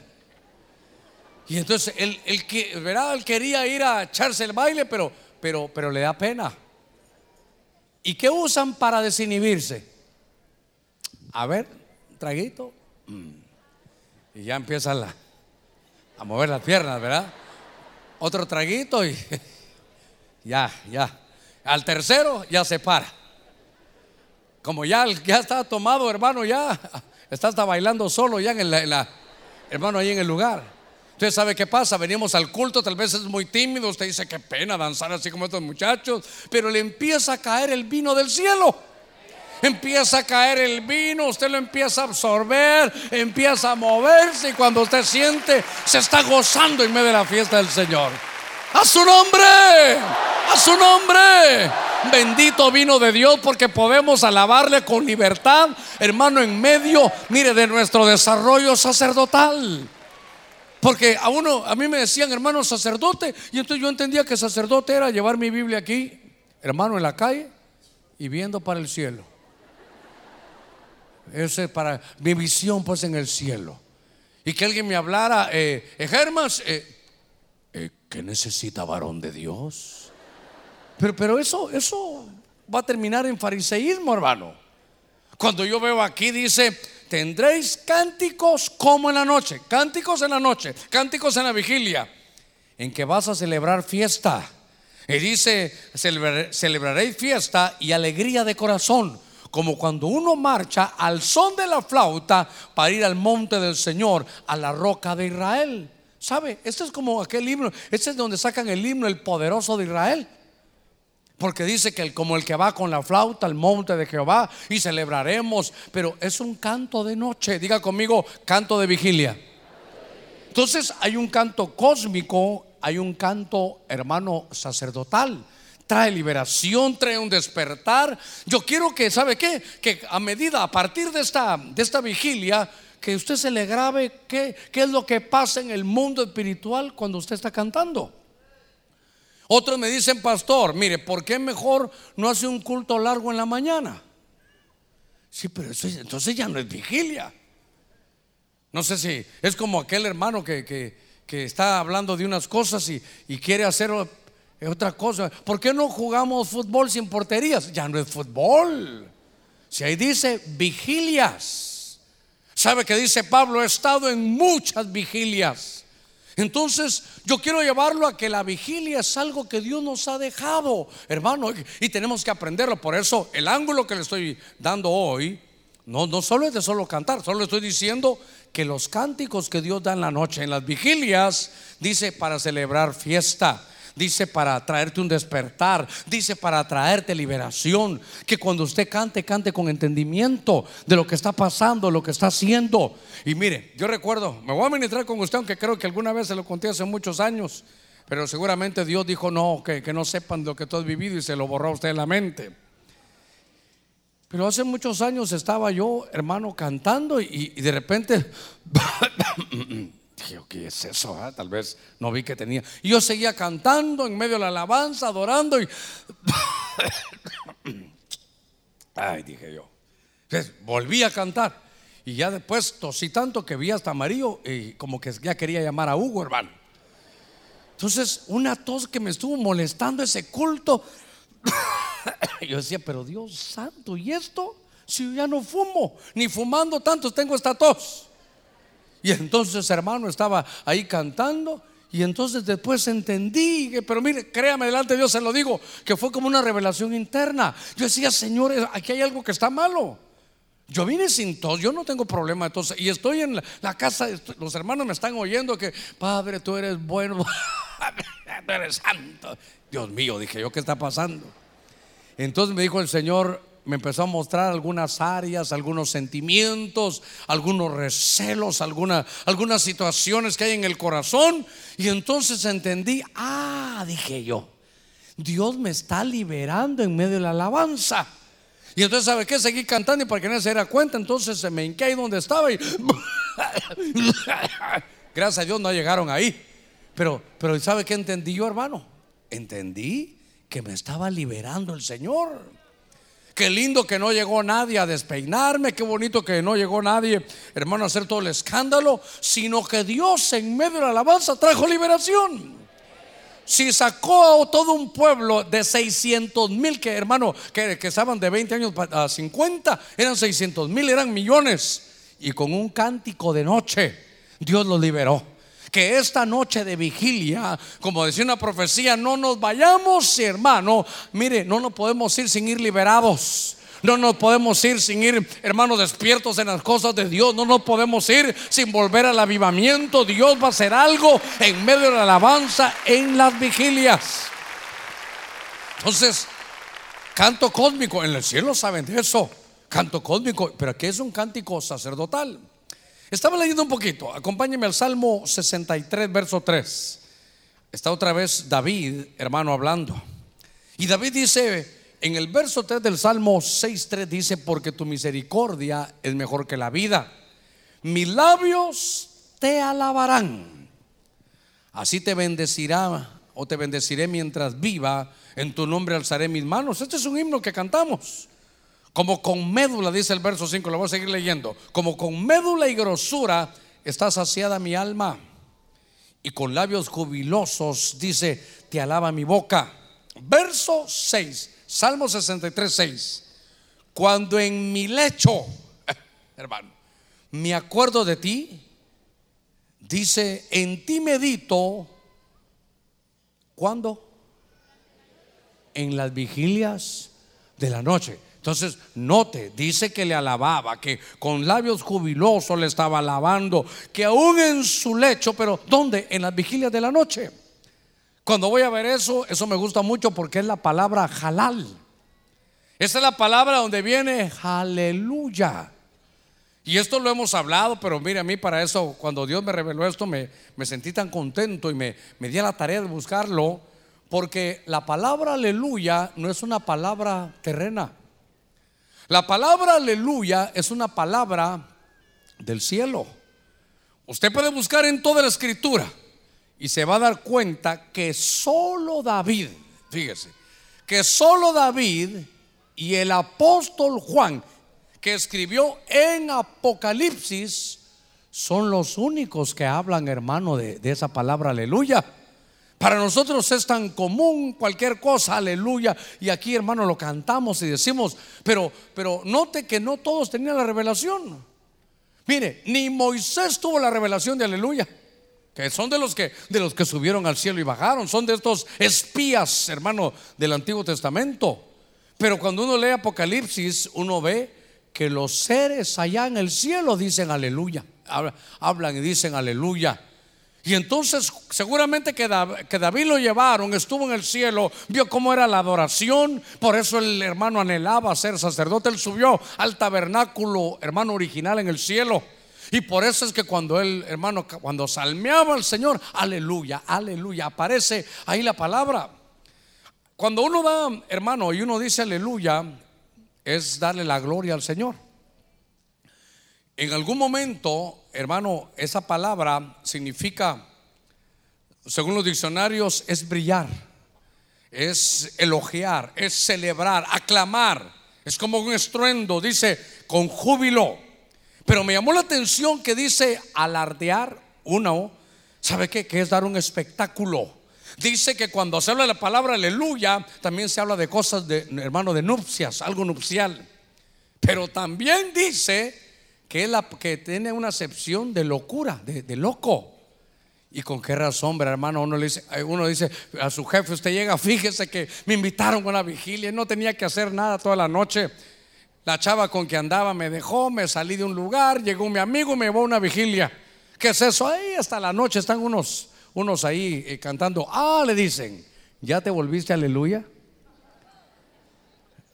Y entonces él, que, ¿verdad? él quería ir a echarse el baile, pero, pero, pero le da pena. ¿Y qué usan para desinhibirse? A ver, traguito. Mm. Y ya empieza a mover las piernas, ¿verdad? Otro traguito y ya, ya. Al tercero ya se para. Como ya, ya está tomado, hermano, ya está hasta bailando solo ya en la, hermano, ahí en el lugar. Usted sabe qué pasa, venimos al culto, tal vez es muy tímido, usted dice qué pena danzar así como estos muchachos, pero le empieza a caer el vino del cielo. Empieza a caer el vino, usted lo empieza a absorber, empieza a moverse y cuando usted siente, se está gozando en medio de la fiesta del Señor. A su nombre, a su nombre. Bendito vino de Dios porque podemos alabarle con libertad, hermano, en medio, mire, de nuestro desarrollo sacerdotal. Porque a uno, a mí me decían hermano sacerdote, y entonces yo entendía que sacerdote era llevar mi Biblia aquí, hermano, en la calle y viendo para el cielo. Ese es para mi visión, pues, en el cielo. Y que alguien me hablara, eh, eh eh, eh, ¿qué necesita varón de Dios? Pero, pero eso, eso va a terminar en fariseísmo, hermano. Cuando yo veo aquí dice, tendréis cánticos como en la noche, cánticos en la noche, cánticos en la vigilia, en que vas a celebrar fiesta. Y dice, celebraréis fiesta y alegría de corazón, como cuando uno marcha al son de la flauta para ir al monte del Señor, a la roca de Israel. ¿Sabe? Este es como aquel himno, este es donde sacan el himno, el poderoso de Israel. Porque dice que como el que va con la flauta al monte de Jehová y celebraremos, pero es un canto de noche. Diga conmigo, canto de vigilia. Entonces hay un canto cósmico, hay un canto, hermano, sacerdotal. Trae liberación, trae un despertar. Yo quiero que, ¿sabe qué? Que a medida, a partir de esta, de esta vigilia, que usted se le grabe qué, qué es lo que pasa en el mundo espiritual cuando usted está cantando. Otros me dicen, pastor, mire, ¿por qué mejor no hace un culto largo en la mañana? Sí, pero entonces ya no es vigilia. No sé si es como aquel hermano que, está hablando de unas cosas y, y quiere hacer otra cosa. ¿Por qué no jugamos fútbol sin porterías? Ya no es fútbol. Si ahí dice vigilias. ¿Sabe que dice Pablo? He estado en muchas vigilias. Entonces yo quiero llevarlo a que la vigilia es algo que Dios nos ha dejado, hermano, y tenemos que aprenderlo. Por eso el ángulo que le estoy dando hoy, no, no solo es de solo cantar, solo estoy diciendo que los cánticos que Dios da en la noche, en las vigilias, dice para celebrar fiesta dice para traerte un despertar, dice para traerte liberación, que cuando usted cante, cante con entendimiento de lo que está pasando, lo que está haciendo. Y mire, yo recuerdo, me voy a ministrar con usted, aunque creo que alguna vez se lo conté hace muchos años, pero seguramente Dios dijo no, que, no sepan lo que tú has vivido y se lo borró a usted en la mente. Pero hace muchos años estaba yo, hermano, cantando y de repente Dije, ¿qué es eso? Ah? Tal vez no vi que tenía. Y yo seguía cantando en medio de la alabanza, adorando y... Ay, dije yo. Entonces, volví a cantar. Y ya después tosí tanto que vi hasta amarillo y como que ya quería llamar a Hugo, hermano. Entonces, una tos que me estuvo molestando ese culto. yo decía, pero Dios santo, ¿y esto? Si yo ya no fumo, ni fumando tanto tengo esta tos. Y entonces, hermano, estaba ahí cantando. Y entonces después entendí, pero mire, créame, delante de Dios se lo digo, que fue como una revelación interna. Yo decía, Señor, aquí hay algo que está malo. Yo vine sin tos, yo no tengo problema entonces Y estoy en la, casa, los hermanos me están oyendo que, Padre, tú eres bueno, tú eres santo. Dios mío, dije yo, ¿qué está pasando? Entonces me dijo el Señor, me empezó a mostrar algunas áreas, algunos sentimientos, algunos recelos, alguna, algunas situaciones que hay en el corazón. Y entonces entendí, ah, dije yo, Dios me está liberando en medio de la alabanza. Y entonces, ¿sabe qué? Seguí cantando y para que nadie se diera cuenta, entonces se me hinqué ahí donde estaba y... Gracias a Dios no llegaron ahí. Pero, pero ¿sabe qué entendí yo, hermano? Entendí que me estaba liberando el Señor. Qué lindo que no llegó nadie a despeinarme, qué bonito que no llegó nadie, hermano, a hacer todo el escándalo, sino que Dios en medio de la alabanza trajo liberación si sacó a todo un pueblo de 600 mil, que hermano, que, que, estaban de 20 años a 50, eran 600 mil, eran millones, y con un cántico de noche, Dios los liberó. Que esta noche de vigilia, como decía una profecía, no nos vayamos, hermano, mire, no nos podemos ir sin ir liberados. No nos podemos ir sin ir, hermanos, despiertos en las cosas de Dios. No nos podemos ir sin volver al avivamiento. Dios va a hacer algo en medio de la alabanza en las vigilias. Entonces, canto cósmico, en el cielo saben de eso. Canto cósmico, pero aquí es un cántico sacerdotal. Estaba leyendo un poquito. Acompáñeme al Salmo 63, verso 3. Está otra vez David, hermano, hablando. Y David dice, en el verso 3 del Salmo 6.3 dice, porque tu misericordia es mejor que la vida. Mis labios te alabarán. Así te bendecirá o te bendeciré mientras viva. En tu nombre alzaré mis manos. Este es un himno que cantamos. Como con médula, dice el verso 5, lo voy a seguir leyendo. Como con médula y grosura está saciada mi alma. Y con labios jubilosos dice, te alaba mi boca. Verso 6. Salmo 63, 6. Cuando en mi lecho, hermano, me acuerdo de ti, dice, en ti medito, ¿cuándo? En las vigilias de la noche. Entonces, note, dice que le alababa, que con labios jubilosos le estaba alabando, que aún en su lecho, pero ¿dónde? En las vigilias de la noche. Cuando voy a ver eso, eso me gusta mucho porque es la palabra halal. Esa es la palabra donde viene aleluya. Y esto lo hemos hablado, pero mire, a mí para eso, cuando Dios me reveló esto, me, sentí tan contento y me, me di a la tarea de buscarlo, porque la palabra aleluya no es una palabra terrena. La palabra aleluya es una palabra del cielo. Usted puede buscar en toda la escritura y se va a dar cuenta que solo David, fíjese, que solo David y el apóstol Juan, que escribió en Apocalipsis, son los únicos que hablan, hermano, de, esa palabra aleluya. Para nosotros es tan común cualquier cosa, aleluya. Y aquí, hermano, lo cantamos y decimos, pero, pero note que no todos tenían la revelación. Mire, ni Moisés tuvo la revelación de aleluya que son de los que de los que subieron al cielo y bajaron, son de estos espías, hermano, del Antiguo Testamento. Pero cuando uno lee Apocalipsis, uno ve que los seres allá en el cielo dicen aleluya, hablan y dicen aleluya. Y entonces seguramente que, David lo llevaron, estuvo en el cielo, vio cómo era la adoración, por eso el hermano anhelaba ser sacerdote, él subió al tabernáculo, hermano original en el cielo. Y por eso es que cuando él, hermano, cuando salmeaba al Señor, aleluya, aleluya, aparece ahí la palabra. Cuando uno da, hermano, y uno dice aleluya, es darle la gloria al Señor. En algún momento, hermano, esa palabra significa, según los diccionarios, es brillar, es elogiar, es celebrar, aclamar. Es como un estruendo, dice, con júbilo. Pero me llamó la atención que dice alardear, uno, ¿sabe qué? Que es dar un espectáculo. Dice que cuando se habla de la palabra aleluya, también se habla de cosas de, hermano, de nupcias, algo nupcial. Pero también dice que, la, tiene una acepción de locura, de, loco. ¿Y con qué razón, hermano? Uno, dice, uno dice a su jefe, usted llega, fíjese que me invitaron a una vigilia, no tenía que hacer nada toda la noche. La chava con que andaba me dejó, me salí de un lugar, llegó mi amigo y me llevó a una vigilia. ¿Qué es eso? Ahí hasta la noche están unos, unos ahí eh, cantando. Ah, le dicen, ¿ya te volviste aleluya?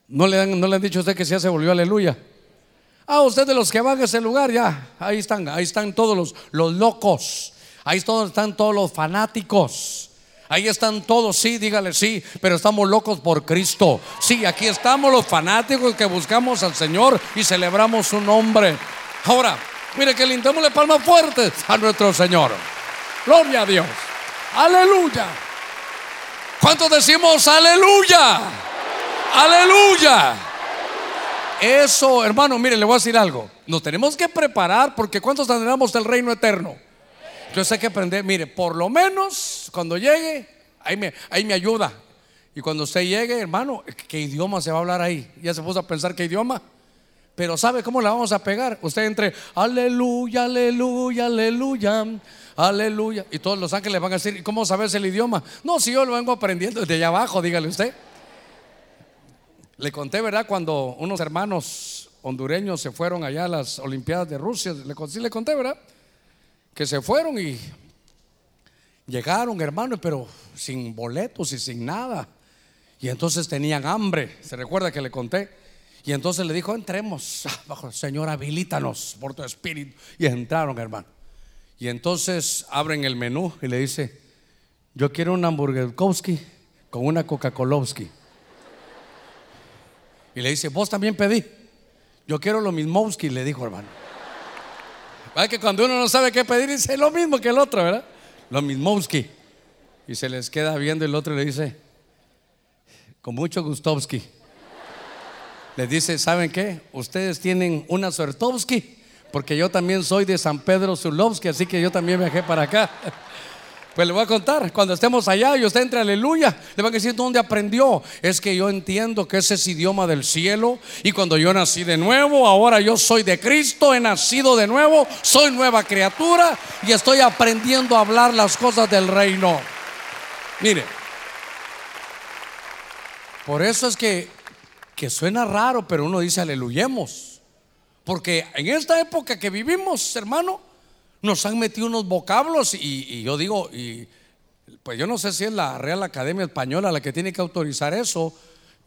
¿No le, han, ¿No le han dicho a usted que ya se volvió aleluya? Ah, usted de los que van a ese lugar, ya, ahí están, ahí están todos los, los locos, ahí están todos los fanáticos. Ahí están todos, sí, dígale sí, pero estamos locos por Cristo. Sí, aquí estamos los fanáticos que buscamos al Señor y celebramos su nombre. Ahora, mire que le la palmas fuertes a nuestro Señor. Gloria a Dios. Aleluya. ¿Cuántos decimos aleluya? Aleluya. Eso, hermano, mire, le voy a decir algo. Nos tenemos que preparar porque ¿cuántos tendremos el reino eterno? Entonces hay que aprender, mire, por lo menos cuando llegue, ahí me, ahí me ayuda. Y cuando usted llegue, hermano, ¿qué idioma se va a hablar ahí? Ya se puso a pensar qué idioma. Pero ¿sabe cómo la vamos a pegar? Usted entre, aleluya, aleluya, aleluya, aleluya. Y todos los ángeles van a decir, ¿cómo sabes el idioma? No, si yo lo vengo aprendiendo desde allá abajo, dígale usted. Le conté, ¿verdad? Cuando unos hermanos hondureños se fueron allá a las Olimpiadas de Rusia, le, sí le conté, ¿verdad? que se fueron y llegaron, hermano, pero sin boletos y sin nada. Y entonces tenían hambre, se recuerda que le conté. Y entonces le dijo, entremos, bajo Señor, habilítanos por tu espíritu. Y entraron, hermano. Y entonces abren el menú y le dice, yo quiero un hamburgerkowski con una Coca-Colowski. Y le dice, vos también pedí. Yo quiero lo mismowski, le dijo, hermano. ¿Verdad que cuando uno no sabe qué pedir, dice lo mismo que el otro, ¿verdad? Lo mismo Y se les queda viendo el otro y le dice, con mucho Gustovski. Le dice, ¿saben qué? Ustedes tienen una Suertovsky, porque yo también soy de San Pedro Zulovsky, así que yo también viajé para acá. Pues le voy a contar, cuando estemos allá y usted entre, aleluya, le van a decir dónde aprendió. Es que yo entiendo que ese es idioma del cielo y cuando yo nací de nuevo, ahora yo soy de Cristo, he nacido de nuevo, soy nueva criatura y estoy aprendiendo a hablar las cosas del reino. Mire, por eso es que, que suena raro, pero uno dice aleluyemos. Porque en esta época que vivimos, hermano, nos han metido unos vocablos y, yo digo, y, pues yo no sé si es la Real Academia Española la que tiene que autorizar eso,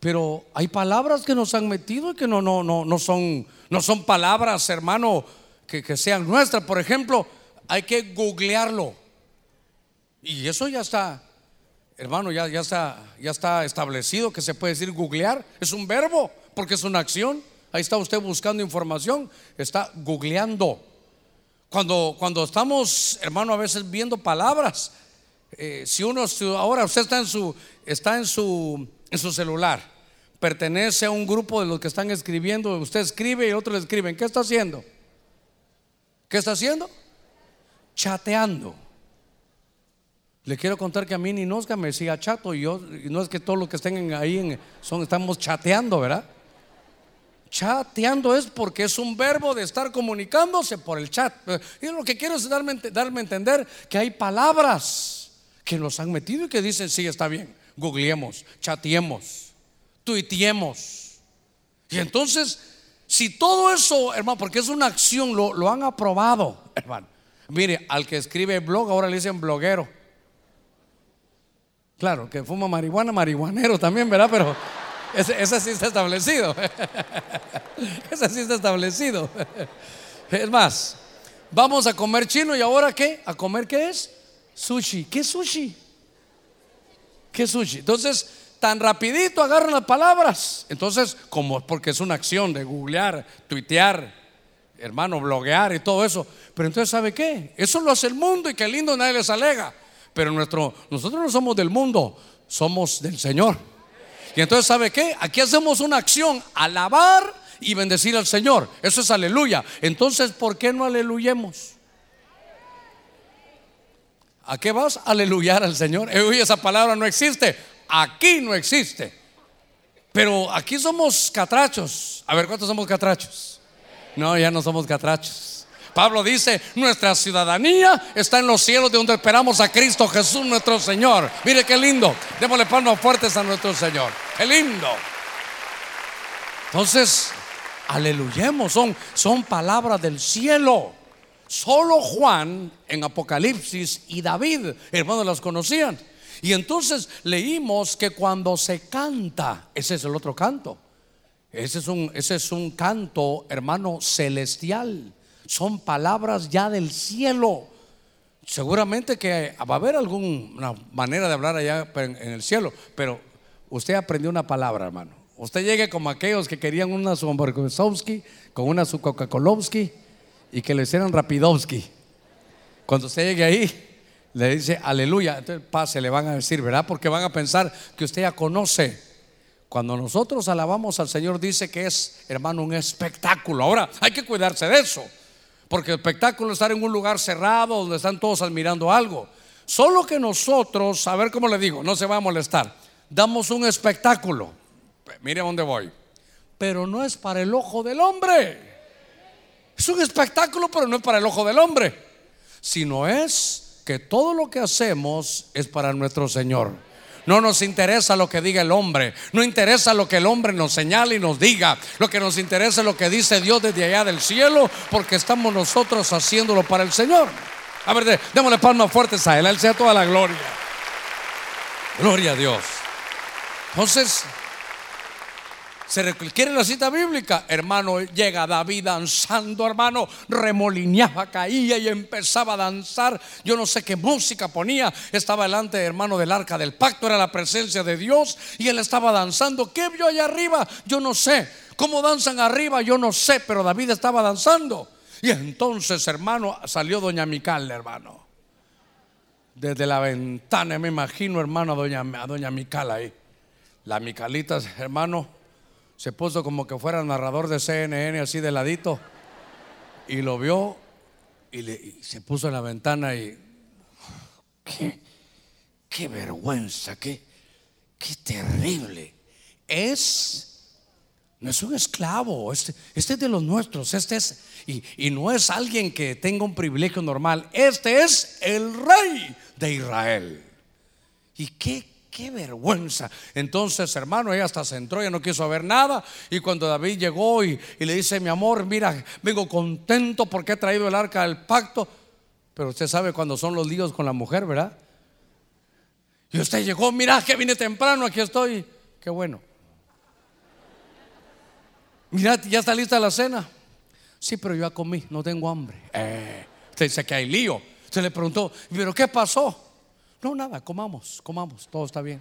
pero hay palabras que nos han metido y que no, no, no, no, son, no son palabras, hermano, que, que sean nuestras. Por ejemplo, hay que googlearlo. Y eso ya está, hermano, ya, ya, está, ya está establecido que se puede decir googlear. Es un verbo, porque es una acción. Ahí está usted buscando información, está googleando. Cuando, cuando estamos, hermano, a veces viendo palabras, eh, si uno, ahora usted está en su, está en su, en su celular, pertenece a un grupo de los que están escribiendo, usted escribe y otros le escriben, ¿qué está haciendo? ¿Qué está haciendo? Chateando. Le quiero contar que a mí ni Nosca me decía chato y yo, y no es que todos los que estén ahí en, son, estamos chateando, ¿verdad? Chateando es porque es un verbo de estar comunicándose por el chat. Y lo que quiero es darme, darme a entender que hay palabras que nos han metido y que dicen, sí, está bien, googleemos, chateemos, tuiteemos. Y entonces, si todo eso, hermano, porque es una acción, lo, lo han aprobado, hermano. Mire, al que escribe blog, ahora le dicen bloguero. Claro, que fuma marihuana, marihuanero también, ¿verdad? Pero ese, sí está establecido. Ese sí está establecido. Es más, vamos a comer chino y ahora qué? ¿A comer qué es? Sushi. ¿Qué sushi? ¿Qué es sushi? Entonces, tan rapidito agarran las palabras. Entonces, como porque es una acción de googlear, tuitear, hermano, bloguear y todo eso. Pero entonces, ¿sabe qué? Eso lo hace el mundo y qué lindo nadie les alega. Pero nuestro, nosotros no somos del mundo, somos del Señor. Y entonces, ¿sabe qué? Aquí hacemos una acción, alabar y bendecir al Señor. Eso es aleluya. Entonces, ¿por qué no aleluyemos? ¿A qué vas? Aleluyar al Señor. Eh, esa palabra no existe. Aquí no existe. Pero aquí somos catrachos. A ver, ¿cuántos somos catrachos? No, ya no somos catrachos. Pablo dice, nuestra ciudadanía está en los cielos de donde esperamos a Cristo Jesús nuestro Señor. Mire qué lindo. Démosle palmas fuertes a nuestro Señor. Qué lindo. Entonces, aleluyemos, son, son palabras del cielo. Solo Juan en Apocalipsis y David, hermanos, las conocían. Y entonces leímos que cuando se canta, ese es el otro canto, Ese es un, ese es un canto, hermano, celestial. Son palabras ya del cielo. Seguramente que va a haber alguna manera de hablar allá en el cielo, pero usted aprendió una palabra, hermano. Usted llegue como aquellos que querían una su con una su Coca-Colovsky y que le hicieran Rapidowski. Cuando usted llegue ahí, le dice aleluya. Entonces, pase, le van a decir, ¿verdad? Porque van a pensar que usted ya conoce. Cuando nosotros alabamos al Señor, dice que es, hermano, un espectáculo. Ahora, hay que cuidarse de eso. Porque el espectáculo es estar en un lugar cerrado donde están todos admirando algo. Solo que nosotros, a ver cómo le digo, no se va a molestar, damos un espectáculo. Mire a dónde voy. Pero no es para el ojo del hombre. Es un espectáculo, pero no es para el ojo del hombre. Sino es que todo lo que hacemos es para nuestro Señor. No nos interesa lo que diga el hombre. No interesa lo que el hombre nos señale y nos diga. Lo que nos interesa es lo que dice Dios desde allá del cielo, porque estamos nosotros haciéndolo para el Señor. A ver, démosle palmas fuertes a Él. Él sea toda la gloria. Gloria a Dios. Entonces, se requiere la cita bíblica, hermano, llega David danzando, hermano, remolineaba, caía y empezaba a danzar. Yo no sé qué música ponía, estaba delante, hermano, del arca del pacto, era la presencia de Dios y él estaba danzando. ¿Qué vio allá arriba? Yo no sé. ¿Cómo danzan arriba? Yo no sé, pero David estaba danzando. Y entonces, hermano, salió doña Mical, hermano. Desde la ventana, me imagino, hermano, a doña, a doña Mical ahí. La Micalita, hermano, se puso como que fuera el narrador de CNN así de ladito y lo vio y, se puso en la ventana y qué, qué vergüenza, qué, qué terrible. Es, no es un esclavo, este, este es de los nuestros, este es, y, y no es alguien que tenga un privilegio normal, este es el rey de Israel. ¿Y qué qué vergüenza. Entonces, hermano, ella hasta se entró, ella no quiso ver nada. Y cuando David llegó y, le dice, mi amor, mira, vengo contento porque he traído el arca del pacto. Pero usted sabe cuando son los líos con la mujer, ¿verdad? Y usted llegó, mira que vine temprano, aquí estoy. Qué bueno. Mira, ya está lista la cena. Sí, pero yo ya comí, no tengo hambre. Eh, usted dice que hay lío. Usted le preguntó, pero ¿qué pasó? No, nada, comamos, comamos, todo está bien.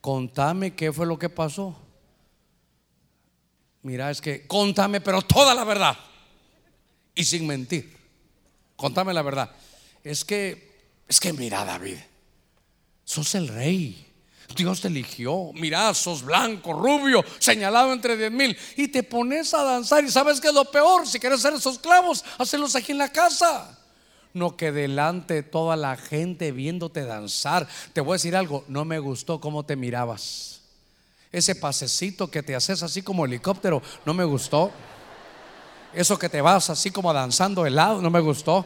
Contame qué fue lo que pasó. Mira, es que contame, pero toda la verdad. Y sin mentir. Contame la verdad. Es que, es que mira, David, sos el rey. Dios te eligió. Mira, sos blanco, rubio, señalado entre diez mil. Y te pones a danzar. Y sabes que es lo peor. Si quieres ser esos clavos, hacerlos aquí en la casa no que delante toda la gente viéndote danzar. Te voy a decir algo, no me gustó cómo te mirabas. Ese pasecito que te haces así como helicóptero, no me gustó. Eso que te vas así como danzando helado, no me gustó.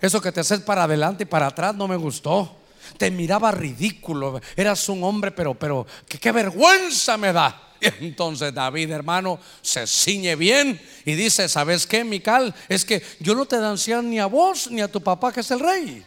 Eso que te haces para adelante y para atrás, no me gustó. Te miraba ridículo. Eras un hombre, pero, pero, qué vergüenza me da. entonces David, hermano, se ciñe bien y dice, ¿sabes qué, Mical? Es que yo no te dancé ni a vos ni a tu papá, que es el rey.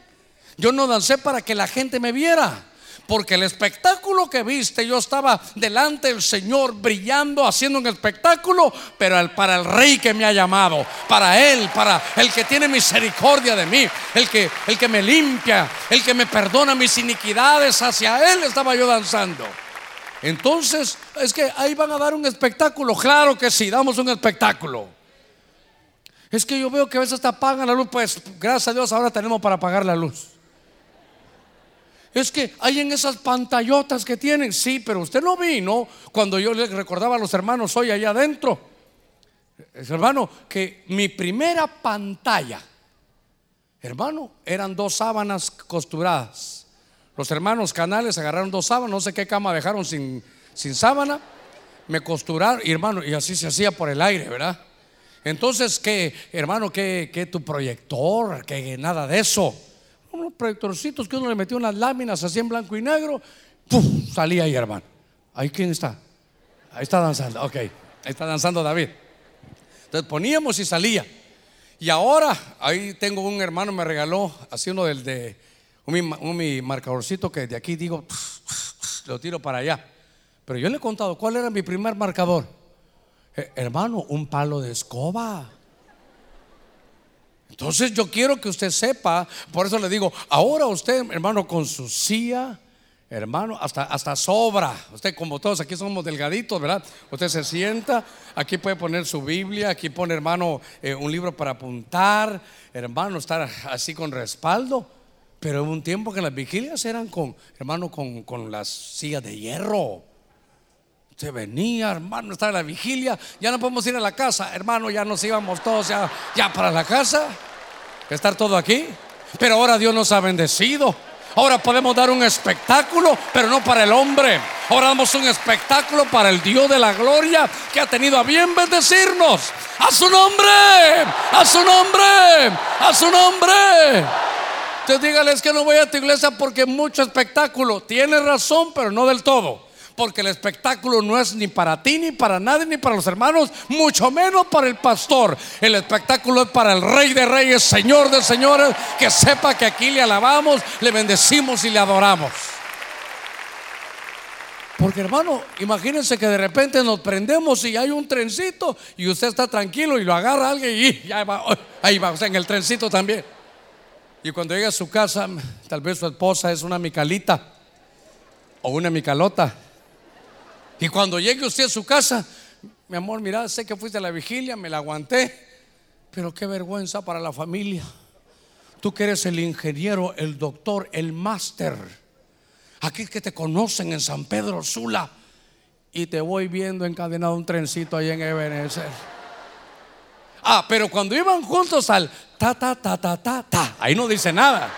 Yo no dancé para que la gente me viera. Porque el espectáculo que viste, yo estaba delante del Señor brillando, haciendo un espectáculo, pero para el rey que me ha llamado, para Él, para el que tiene misericordia de mí, el que, el que me limpia, el que me perdona mis iniquidades, hacia Él estaba yo danzando. Entonces, es que ahí van a dar un espectáculo. Claro que sí, damos un espectáculo. Es que yo veo que a veces te apagan la luz, pues gracias a Dios ahora tenemos para apagar la luz. Es que hay en esas pantallotas que tienen, sí, pero usted no vino cuando yo le recordaba a los hermanos hoy allá adentro. Hermano, que mi primera pantalla, hermano, eran dos sábanas costuradas. Los hermanos canales agarraron dos sábanas, no sé qué cama dejaron sin, sin sábana, me costuraron, y hermano, y así se hacía por el aire, ¿verdad? Entonces, ¿qué, hermano, qué, qué tu proyector? Que nada de eso. Unos proyectorcitos que uno le metió unas láminas así en blanco y negro, ¡pum! salía ahí, hermano. ¿Ahí quién está? Ahí está danzando, ok. Ahí está danzando David. Entonces poníamos y salía. Y ahora, ahí tengo un hermano, me regaló así uno del de un, mi marcadorcito que de aquí digo, lo tiro para allá. Pero yo le he contado cuál era mi primer marcador. Eh, hermano, un palo de escoba. Entonces yo quiero que usted sepa, por eso le digo, ahora usted, hermano, con su silla, hermano, hasta, hasta sobra. Usted como todos aquí somos delgaditos, ¿verdad? Usted se sienta, aquí puede poner su Biblia, aquí pone, hermano, eh, un libro para apuntar, hermano, estar así con respaldo. Pero hubo un tiempo que las vigilias eran con, hermano, con, con las sillas de hierro. Se venía, hermano, estaba en la vigilia. Ya no podemos ir a la casa, hermano. Ya nos íbamos todos ya, ya para la casa. Estar todo aquí. Pero ahora Dios nos ha bendecido. Ahora podemos dar un espectáculo, pero no para el hombre. Ahora damos un espectáculo para el Dios de la gloria que ha tenido a bien bendecirnos. A su nombre, a su nombre, a su nombre. Entonces dígales que no voy a tu iglesia porque mucho espectáculo. Tiene razón, pero no del todo porque el espectáculo no es ni para ti, ni para nadie, ni para los hermanos, mucho menos para el pastor. El espectáculo es para el Rey de Reyes, Señor de Señores, que sepa que aquí le alabamos, le bendecimos y le adoramos. Porque hermano, imagínense que de repente nos prendemos y hay un trencito y usted está tranquilo y lo agarra alguien y ya va, ahí va, o sea, en el trencito también. Y cuando llega a su casa, tal vez su esposa es una micalita o una micalota. Y cuando llegue usted a su casa, mi amor, mira, sé que fuiste a la vigilia, me la aguanté, pero qué vergüenza para la familia. Tú que eres el ingeniero, el doctor, el máster, aquí que te conocen en San Pedro Sula, y te voy viendo encadenado un trencito ahí en Ebenezer. Ah, pero cuando iban juntos al ta, ta, ta, ta, ta, ta, ahí no dice nada.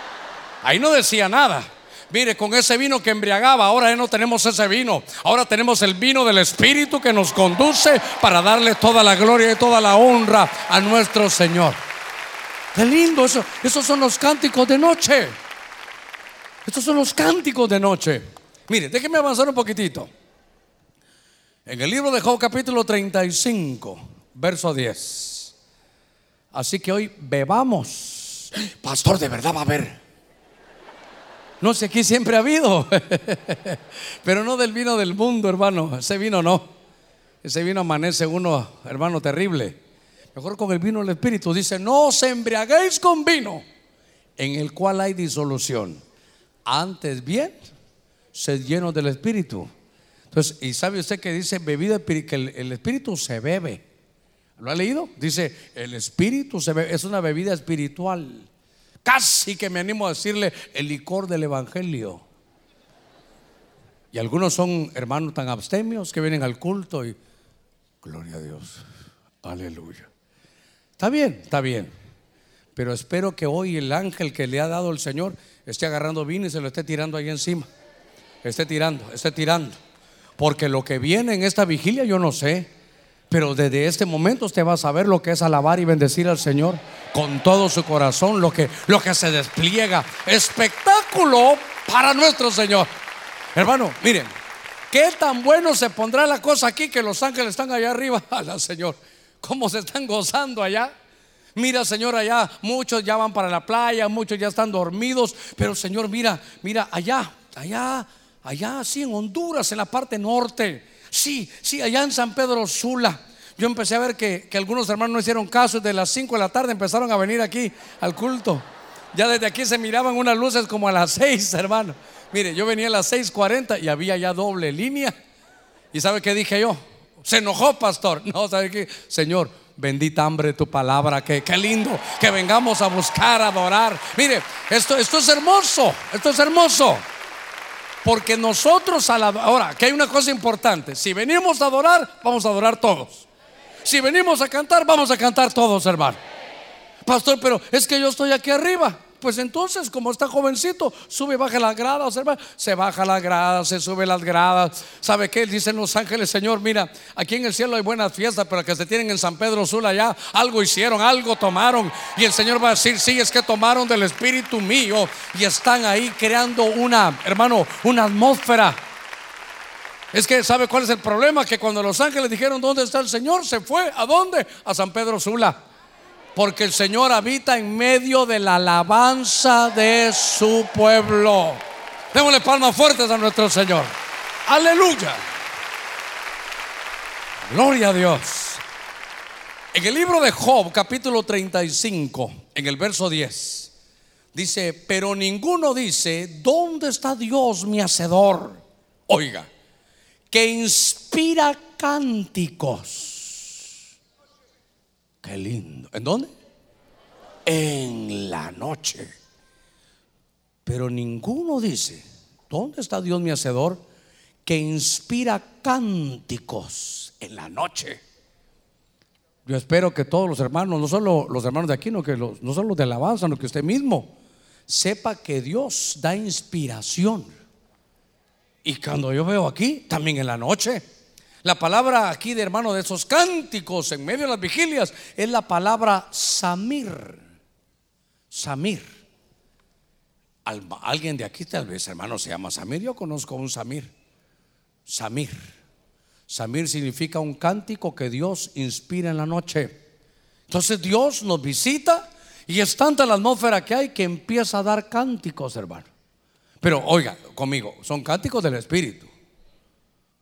Ahí no decía nada. Mire, con ese vino que embriagaba, ahora ya no tenemos ese vino. Ahora tenemos el vino del Espíritu que nos conduce para darle toda la gloria y toda la honra a nuestro Señor. Qué lindo eso. Esos son los cánticos de noche. Estos son los cánticos de noche. Mire, déjeme avanzar un poquitito. En el libro de Job capítulo 35, verso 10. Así que hoy bebamos. Pastor, de verdad va a haber. No sé, aquí siempre ha habido, pero no del vino del mundo, hermano. Ese vino no. Ese vino amanece uno, hermano, terrible. Mejor con el vino del Espíritu. Dice, no os embriaguéis con vino en el cual hay disolución. Antes bien, sed llenos del Espíritu. Entonces, ¿y sabe usted que dice bebida que el, el Espíritu se bebe? ¿Lo ha leído? Dice, el Espíritu es una bebida espiritual. Casi que me animo a decirle el licor del Evangelio. Y algunos son hermanos tan abstemios que vienen al culto y gloria a Dios, aleluya. Está bien, está bien. Pero espero que hoy el ángel que le ha dado el Señor esté agarrando vino y se lo esté tirando ahí encima. Esté tirando, esté tirando. Porque lo que viene en esta vigilia yo no sé. Pero desde este momento usted va a saber lo que es alabar y bendecir al Señor con todo su corazón, lo que, lo que se despliega. Espectáculo para nuestro Señor. Hermano, miren, qué tan bueno se pondrá la cosa aquí que los ángeles están allá arriba. Al Señor, cómo se están gozando allá. Mira, Señor, allá muchos ya van para la playa, muchos ya están dormidos, pero Señor, mira, mira, allá, allá, allá, sí, en Honduras, en la parte norte Sí, sí, allá en San Pedro Sula. Yo empecé a ver que, algunos hermanos no hicieron caso de las 5 de la tarde empezaron a venir aquí al culto. Ya desde aquí se miraban unas luces como a las 6, hermano. Mire, yo venía a las 6:40 y había ya doble línea. ¿Y sabe qué dije yo? Se enojó, pastor. No, ¿sabe qué? Señor, bendita hambre tu palabra. Que, qué lindo que vengamos a buscar, a adorar. Mire, esto, esto es hermoso. Esto es hermoso. Porque nosotros ahora, que hay una cosa importante, si venimos a adorar, vamos a adorar todos. Si venimos a cantar, vamos a cantar todos, hermano. Pastor, pero es que yo estoy aquí arriba. Pues entonces, como está jovencito, sube y baja las gradas. Se baja las gradas, se sube las gradas. ¿Sabe qué? Dicen los ángeles, Señor, mira, aquí en el cielo hay buenas fiestas, pero que se tienen en San Pedro Sula ya, algo hicieron, algo tomaron. Y el Señor va a decir, sí, es que tomaron del Espíritu mío y están ahí creando una, hermano, una atmósfera. Es que, ¿sabe cuál es el problema? Que cuando los ángeles dijeron, ¿dónde está el Señor? Se fue. ¿A dónde? A San Pedro Sula porque el Señor habita en medio de la alabanza de su pueblo. Démosle palmas fuertes a nuestro Señor. Aleluya. Gloria a Dios. En el libro de Job, capítulo 35, en el verso 10, dice, pero ninguno dice, ¿dónde está Dios mi hacedor? Oiga, que inspira cánticos. Qué lindo. ¿En dónde? En la noche. Pero ninguno dice, ¿dónde está Dios mi hacedor? Que inspira cánticos en la noche. Yo espero que todos los hermanos, no solo los hermanos de aquí, no, que no solo los de alabanza, sino que usted mismo sepa que Dios da inspiración. Y cuando yo veo aquí, también en la noche, la palabra aquí de hermano de esos cánticos en medio de las vigilias es la palabra Samir. Samir. alguien de aquí tal vez, hermano, se llama Samir. Yo conozco un Samir. Samir. Samir significa un cántico que Dios inspira en la noche. Entonces Dios nos visita y es tanta la atmósfera que hay que empieza a dar cánticos, hermano. Pero oiga, conmigo, son cánticos del Espíritu.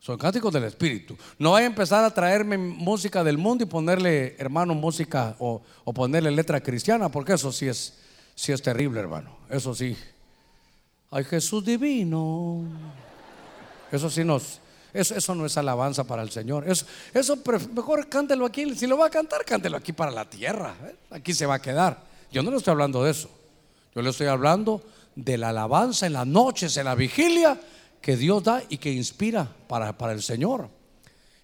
Son cánticos del Espíritu. No vaya a empezar a traerme música del mundo y ponerle, hermano, música o, ponerle letra cristiana, porque eso sí es, sí es terrible, hermano. Eso sí. Ay, Jesús divino. Eso sí nos, eso, no es alabanza para el Señor. Eso, eso mejor cántelo aquí. Si lo va a cantar, cántelo aquí para la tierra. ¿eh? Aquí se va a quedar. Yo no le estoy hablando de eso. Yo le estoy hablando de la alabanza en las noches, en la vigilia que Dios da y que inspira para, para el Señor.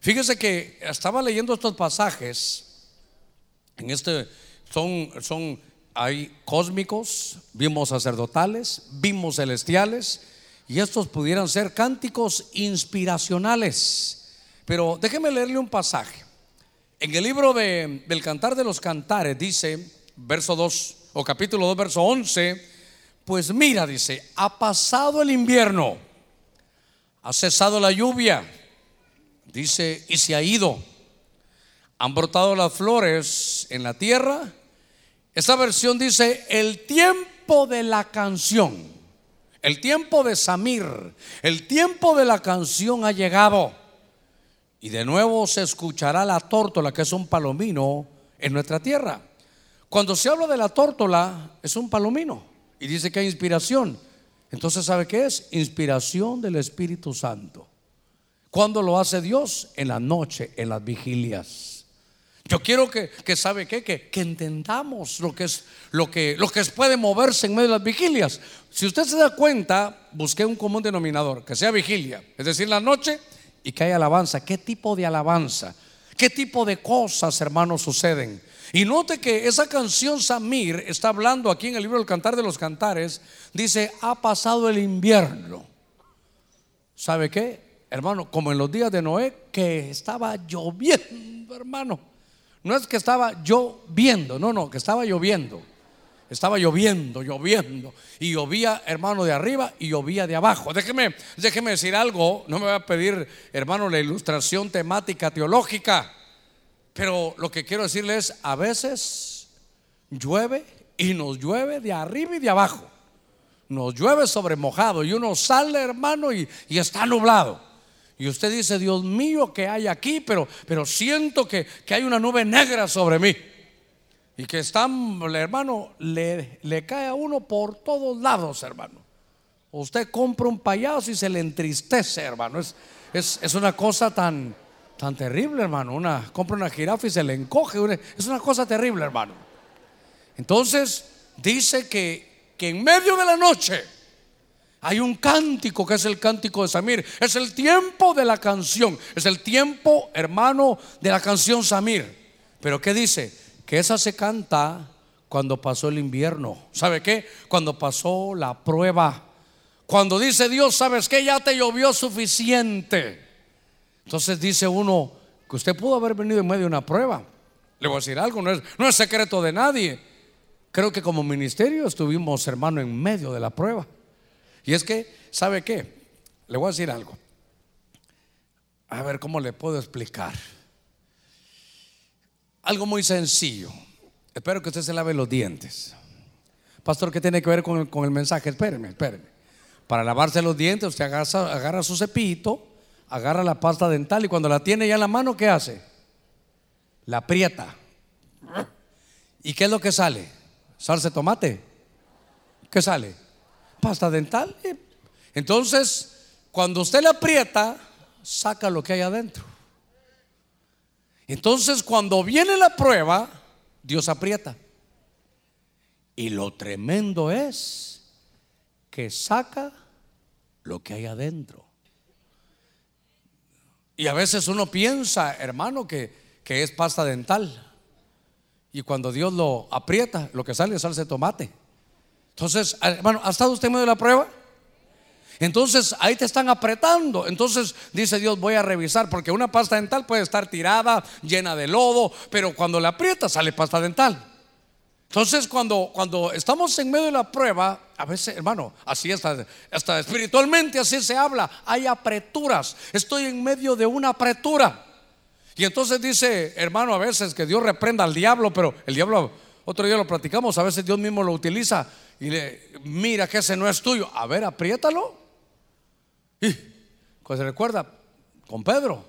Fíjese que estaba leyendo estos pasajes. En este son, son hay cósmicos, vimos sacerdotales, vimos celestiales y estos pudieran ser cánticos inspiracionales. Pero déjeme leerle un pasaje. En el libro de, del Cantar de los Cantares dice, verso 2 o capítulo 2, verso 11, pues mira, dice, ha pasado el invierno, ha cesado la lluvia, dice, y se ha ido. Han brotado las flores en la tierra. Esta versión dice, el tiempo de la canción. El tiempo de Samir, el tiempo de la canción ha llegado. Y de nuevo se escuchará la tórtola, que es un palomino en nuestra tierra. Cuando se habla de la tórtola, es un palomino. Y dice que hay inspiración. Entonces, ¿sabe qué es? Inspiración del Espíritu Santo. ¿Cuándo lo hace Dios? En la noche, en las vigilias. Yo quiero que, sabe qué, que, que, entendamos lo que es lo que lo que puede moverse en medio de las vigilias. Si usted se da cuenta, busqué un común denominador, que sea vigilia, es decir, la noche y que haya alabanza. ¿Qué tipo de alabanza? ¿Qué tipo de cosas, hermanos, suceden? Y note que esa canción Samir está hablando aquí en el libro del Cantar de los Cantares, dice, ha pasado el invierno. ¿Sabe qué? Hermano, como en los días de Noé, que estaba lloviendo, hermano. No es que estaba lloviendo, no, no, que estaba lloviendo. Estaba lloviendo, lloviendo. Y llovía, hermano, de arriba y llovía de abajo. Déjeme, déjeme decir algo. No me va a pedir, hermano, la ilustración temática teológica. Pero lo que quiero decirle es, a veces llueve y nos llueve de arriba y de abajo. Nos llueve sobre mojado y uno sale, hermano, y, y está nublado. Y usted dice, Dios mío, que hay aquí, pero, pero siento que, hay una nube negra sobre mí. Y que está, hermano, le, le cae a uno por todos lados, hermano. Usted compra un payaso y se le entristece, hermano. Es, es, una cosa tan, tan terrible, hermano. Una, compra una jirafa y se le encoge. Es una cosa terrible, hermano. Entonces, dice que, que en medio de la noche, hay un cántico que es el cántico de Samir. Es el tiempo de la canción. Es el tiempo, hermano, de la canción Samir. Pero ¿qué dice? Que esa se canta cuando pasó el invierno. ¿Sabe qué? Cuando pasó la prueba. Cuando dice Dios, ¿sabes qué? Ya te llovió suficiente. Entonces dice uno que usted pudo haber venido en medio de una prueba. Le voy a decir algo, no es, secreto de nadie. Creo que como ministerio estuvimos, hermano, en medio de la prueba. Y es que, ¿sabe qué? Le voy a decir algo. A ver cómo le puedo explicar. Algo muy sencillo. Espero que usted se lave los dientes. Pastor, ¿qué tiene que ver con el, mensaje? Espéreme, espéreme. Para lavarse los dientes, usted agarra, agarra su cepillito, agarra la pasta dental y cuando la tiene ya en la mano, ¿qué hace? La aprieta. ¿Y qué es lo que sale? ¿Salsa de tomate? ¿Qué sale? Pasta dental. Entonces, cuando usted le aprieta, saca lo que hay adentro. Entonces, cuando viene la prueba, Dios aprieta. Y lo tremendo es que saca lo que hay adentro. Y a veces uno piensa, hermano, que, es pasta dental. Y cuando Dios lo aprieta, lo que sale es salsa de tomate. Entonces, hermano, ¿ha estado usted medio de la prueba? Entonces ahí te están apretando. Entonces dice Dios, voy a revisar, porque una pasta dental puede estar tirada, llena de lodo, pero cuando la aprieta sale pasta dental. Entonces, cuando, cuando estamos en medio de la prueba, a veces, hermano, así está, hasta espiritualmente así se habla, hay apreturas. Estoy en medio de una apretura. Y entonces dice, hermano, a veces que Dios reprenda al diablo, pero el diablo, otro día lo platicamos, a veces Dios mismo lo utiliza y le, mira que ese no es tuyo. A ver, apriétalo. Y, pues recuerda, con Pedro,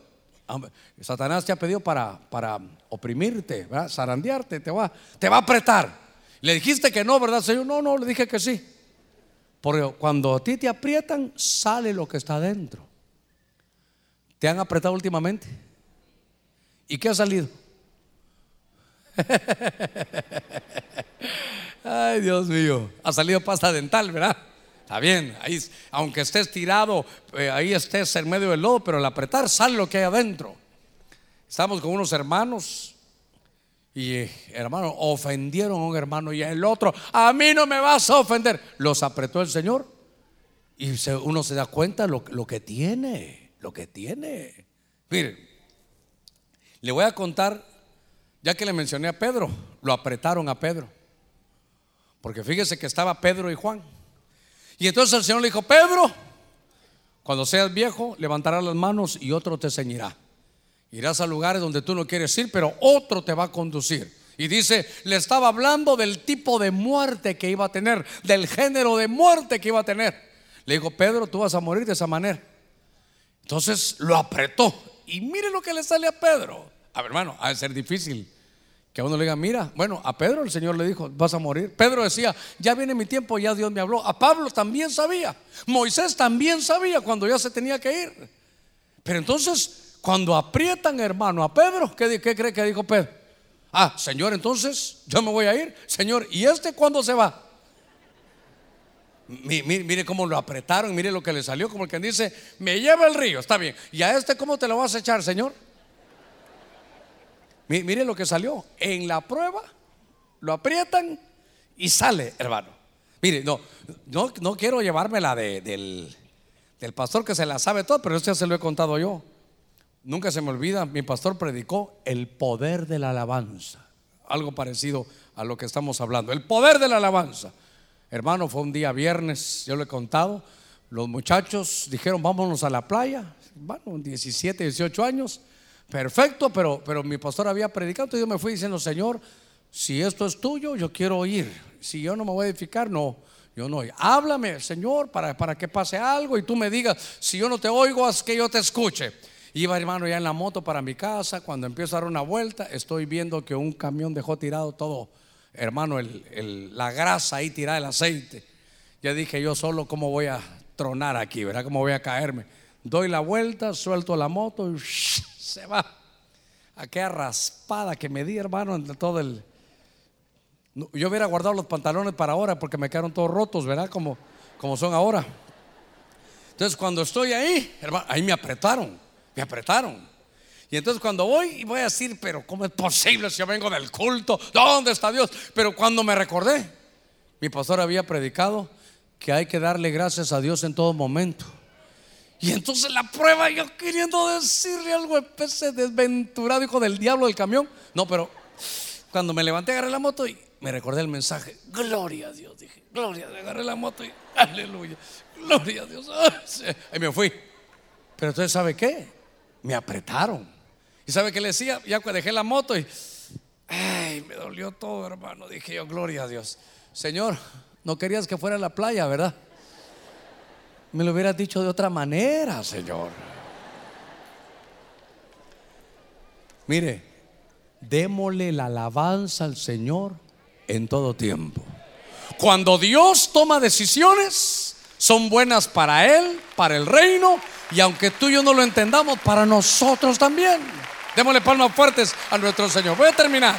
Satanás te ha pedido para, para oprimirte, zarandearte, te va, te va a apretar. Le dijiste que no, ¿verdad, Señor? No, no, le dije que sí. Porque cuando a ti te aprietan, sale lo que está adentro. ¿Te han apretado últimamente? ¿Y qué ha salido? Ay, Dios mío. Ha salido pasta dental, ¿verdad? Está bien, ahí, aunque estés tirado, eh, ahí estés en medio del lodo, pero al apretar sale lo que hay adentro. Estamos con unos hermanos y eh, hermano, ofendieron a un hermano y el otro, a mí no me vas a ofender. Los apretó el Señor y uno se da cuenta lo, lo que tiene, lo que tiene. Mire, le voy a contar, ya que le mencioné a Pedro, lo apretaron a Pedro. Porque fíjese que estaba Pedro y Juan. Y entonces el Señor le dijo, Pedro, cuando seas viejo, levantarás las manos y otro te ceñirá. Irás a lugares donde tú no quieres ir, pero otro te va a conducir. Y dice, le estaba hablando del tipo de muerte que iba a tener, del género de muerte que iba a tener. Le dijo, Pedro, tú vas a morir de esa manera. Entonces lo apretó. Y mire lo que le sale a Pedro. A ver, hermano, ha de ser difícil que a uno le diga, mira, bueno, a Pedro el Señor le dijo, vas a morir. Pedro decía, ya viene mi tiempo, ya Dios me habló. A Pablo también sabía. Moisés también sabía cuando ya se tenía que ir. Pero entonces, cuando aprietan, hermano, a Pedro, ¿qué, cree que dijo Pedro? Ah, Señor, entonces yo me voy a ir. Señor, ¿y este cuándo se va? Mire, mire, cómo lo apretaron, mire lo que le salió, como el que dice, me lleva el río, está bien. ¿Y a este cómo te lo vas a echar, Señor? Mire lo que salió. En la prueba lo aprietan y sale, hermano. Mire, no, no, no quiero llevarme la de, del, del pastor que se la sabe todo, pero esto ya se lo he contado yo. Nunca se me olvida, mi pastor predicó el poder de la alabanza. Algo parecido a lo que estamos hablando. El poder de la alabanza. Hermano, fue un día viernes, yo lo he contado. Los muchachos dijeron, vámonos a la playa. Bueno, 17, 18 años. Perfecto, pero, pero mi pastor había predicado, entonces yo me fui diciendo, Señor, si esto es tuyo, yo quiero oír. Si yo no me voy a edificar, no, yo no. Háblame, Señor, para, para que pase algo y tú me digas, si yo no te oigo, haz que yo te escuche. Iba hermano ya en la moto para mi casa, cuando empiezo a dar una vuelta, estoy viendo que un camión dejó tirado todo, hermano, la grasa ahí tirada, el aceite. Ya dije yo solo cómo voy a tronar aquí, ¿verdad? ¿Cómo voy a caerme? Doy la vuelta, suelto la moto y se va. Aquella raspada que me di, hermano, en todo el. Yo hubiera guardado los pantalones para ahora porque me quedaron todos rotos, ¿verdad? Como, como son ahora. Entonces, cuando estoy ahí, hermano, ahí me apretaron, me apretaron. Y entonces, cuando voy, voy a decir, pero ¿cómo es posible si yo vengo del culto? ¿Dónde está Dios? Pero cuando me recordé, mi pastor había predicado que hay que darle gracias a Dios en todo momento. Y entonces la prueba, yo queriendo decirle algo, ese desventurado hijo del diablo del camión. No, pero cuando me levanté, agarré la moto y me recordé el mensaje. Gloria a Dios, dije, gloria, agarré la moto y aleluya, gloria a Dios. Ahí me fui. Pero entonces, ¿sabe qué? Me apretaron. ¿Y sabe qué le decía? Ya dejé la moto y, ay, me dolió todo, hermano. Dije yo, gloria a Dios. Señor, no querías que fuera a la playa, ¿verdad? Me lo hubieras dicho de otra manera, Señor. Mire, démosle la alabanza al Señor en todo tiempo. Cuando Dios toma decisiones, son buenas para Él, para el reino, y aunque tú y yo no lo entendamos, para nosotros también. Démosle palmas fuertes a nuestro Señor. Voy a terminar,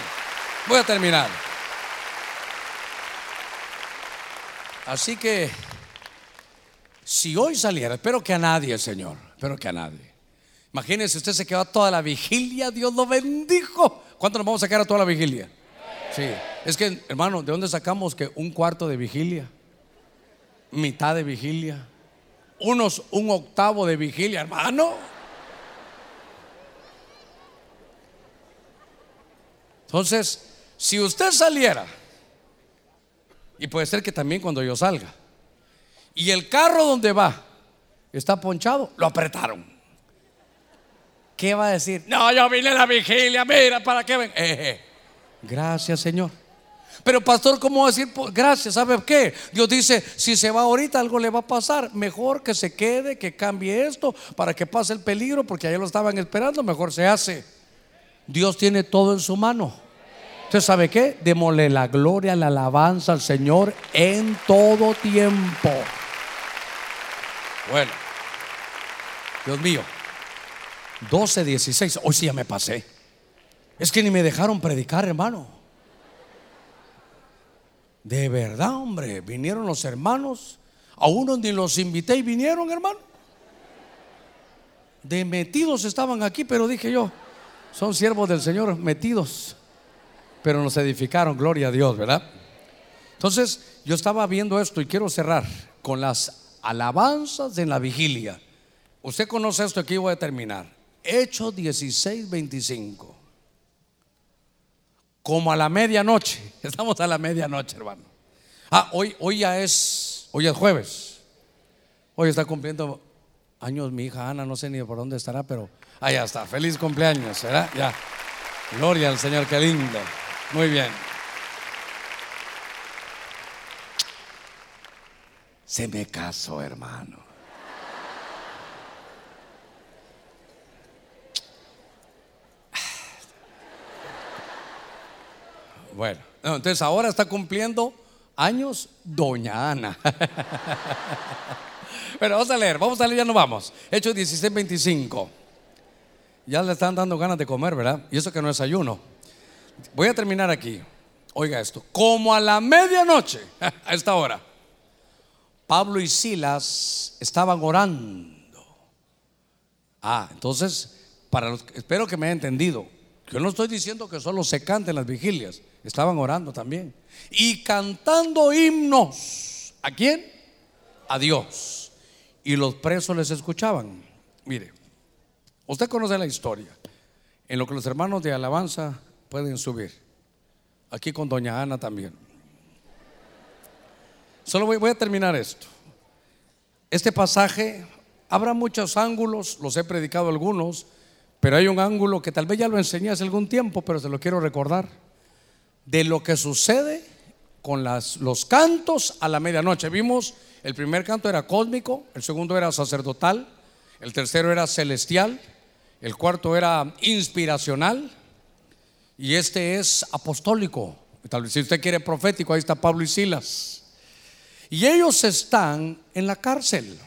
voy a terminar. Así que, si hoy saliera, espero que a nadie, Señor, espero que a nadie. Imagínense, usted se quedó toda la vigilia, Dios lo bendijo. ¿Cuánto nos vamos a quedar a toda la vigilia? Sí. Es que, hermano, ¿de dónde sacamos que un cuarto de vigilia? Mitad de vigilia. Unos un octavo de vigilia, hermano. Entonces, si usted saliera, y puede ser que también cuando yo salga, y el carro donde va está ponchado, lo apretaron. ¿Qué va a decir? No, yo vine a la vigilia, mira, ¿para qué ven? Eh, eh. Gracias, Señor. Pero pastor, ¿cómo va a decir gracias? ¿Sabe qué? Dios dice, si se va ahorita algo le va a pasar. Mejor que se quede, que cambie esto para que pase el peligro, porque allá lo estaban esperando, mejor se hace. Dios tiene todo en su mano. ¿Usted sabe qué? Démosle la gloria, la alabanza al Señor en todo tiempo. Bueno, Dios mío. 12, 16. Hoy sí ya me pasé. Es que ni me dejaron predicar, hermano. De verdad, hombre. Vinieron los hermanos. A unos ni los invité y vinieron, hermano. De metidos estaban aquí, pero dije yo, son siervos del Señor metidos. Pero nos edificaron, gloria a Dios, ¿verdad? Entonces, yo estaba viendo esto y quiero cerrar con las alabanzas en la vigilia. Usted conoce esto, aquí voy a terminar. Hechos 16, 25. Como a la medianoche. Estamos a la medianoche, hermano. Ah, hoy, hoy ya es, hoy es jueves. Hoy está cumpliendo años mi hija Ana, no sé ni por dónde estará, pero allá está. Feliz cumpleaños, ¿verdad? Ya. Gloria al Señor, qué lindo. Muy bien. Se me casó, hermano. Bueno, entonces ahora está cumpliendo años Doña Ana. Pero vamos a leer, vamos a leer, ya no vamos. Hechos 16, 25. Ya le están dando ganas de comer, ¿verdad? Y eso que no es ayuno. Voy a terminar aquí. Oiga esto. Como a la medianoche, a esta hora, Pablo y Silas estaban orando. Ah, entonces, para los, espero que me haya entendido. Yo no estoy diciendo que solo se canten las vigilias. Estaban orando también. Y cantando himnos. ¿A quién? A Dios. Y los presos les escuchaban. Mire, usted conoce la historia. En lo que los hermanos de alabanza pueden subir. Aquí con doña Ana también. Solo voy, a terminar esto. Este pasaje, habrá muchos ángulos, los he predicado algunos, pero hay un ángulo que tal vez ya lo enseñé hace algún tiempo, pero se lo quiero recordar de lo que sucede con los cantos a la medianoche. Vimos, el primer canto era cósmico, el segundo era sacerdotal, el tercero era celestial, el cuarto era inspiracional y este es apostólico. Tal vez si usted quiere profético, ahí está Pablo y Silas. Y ellos están en la cárcel.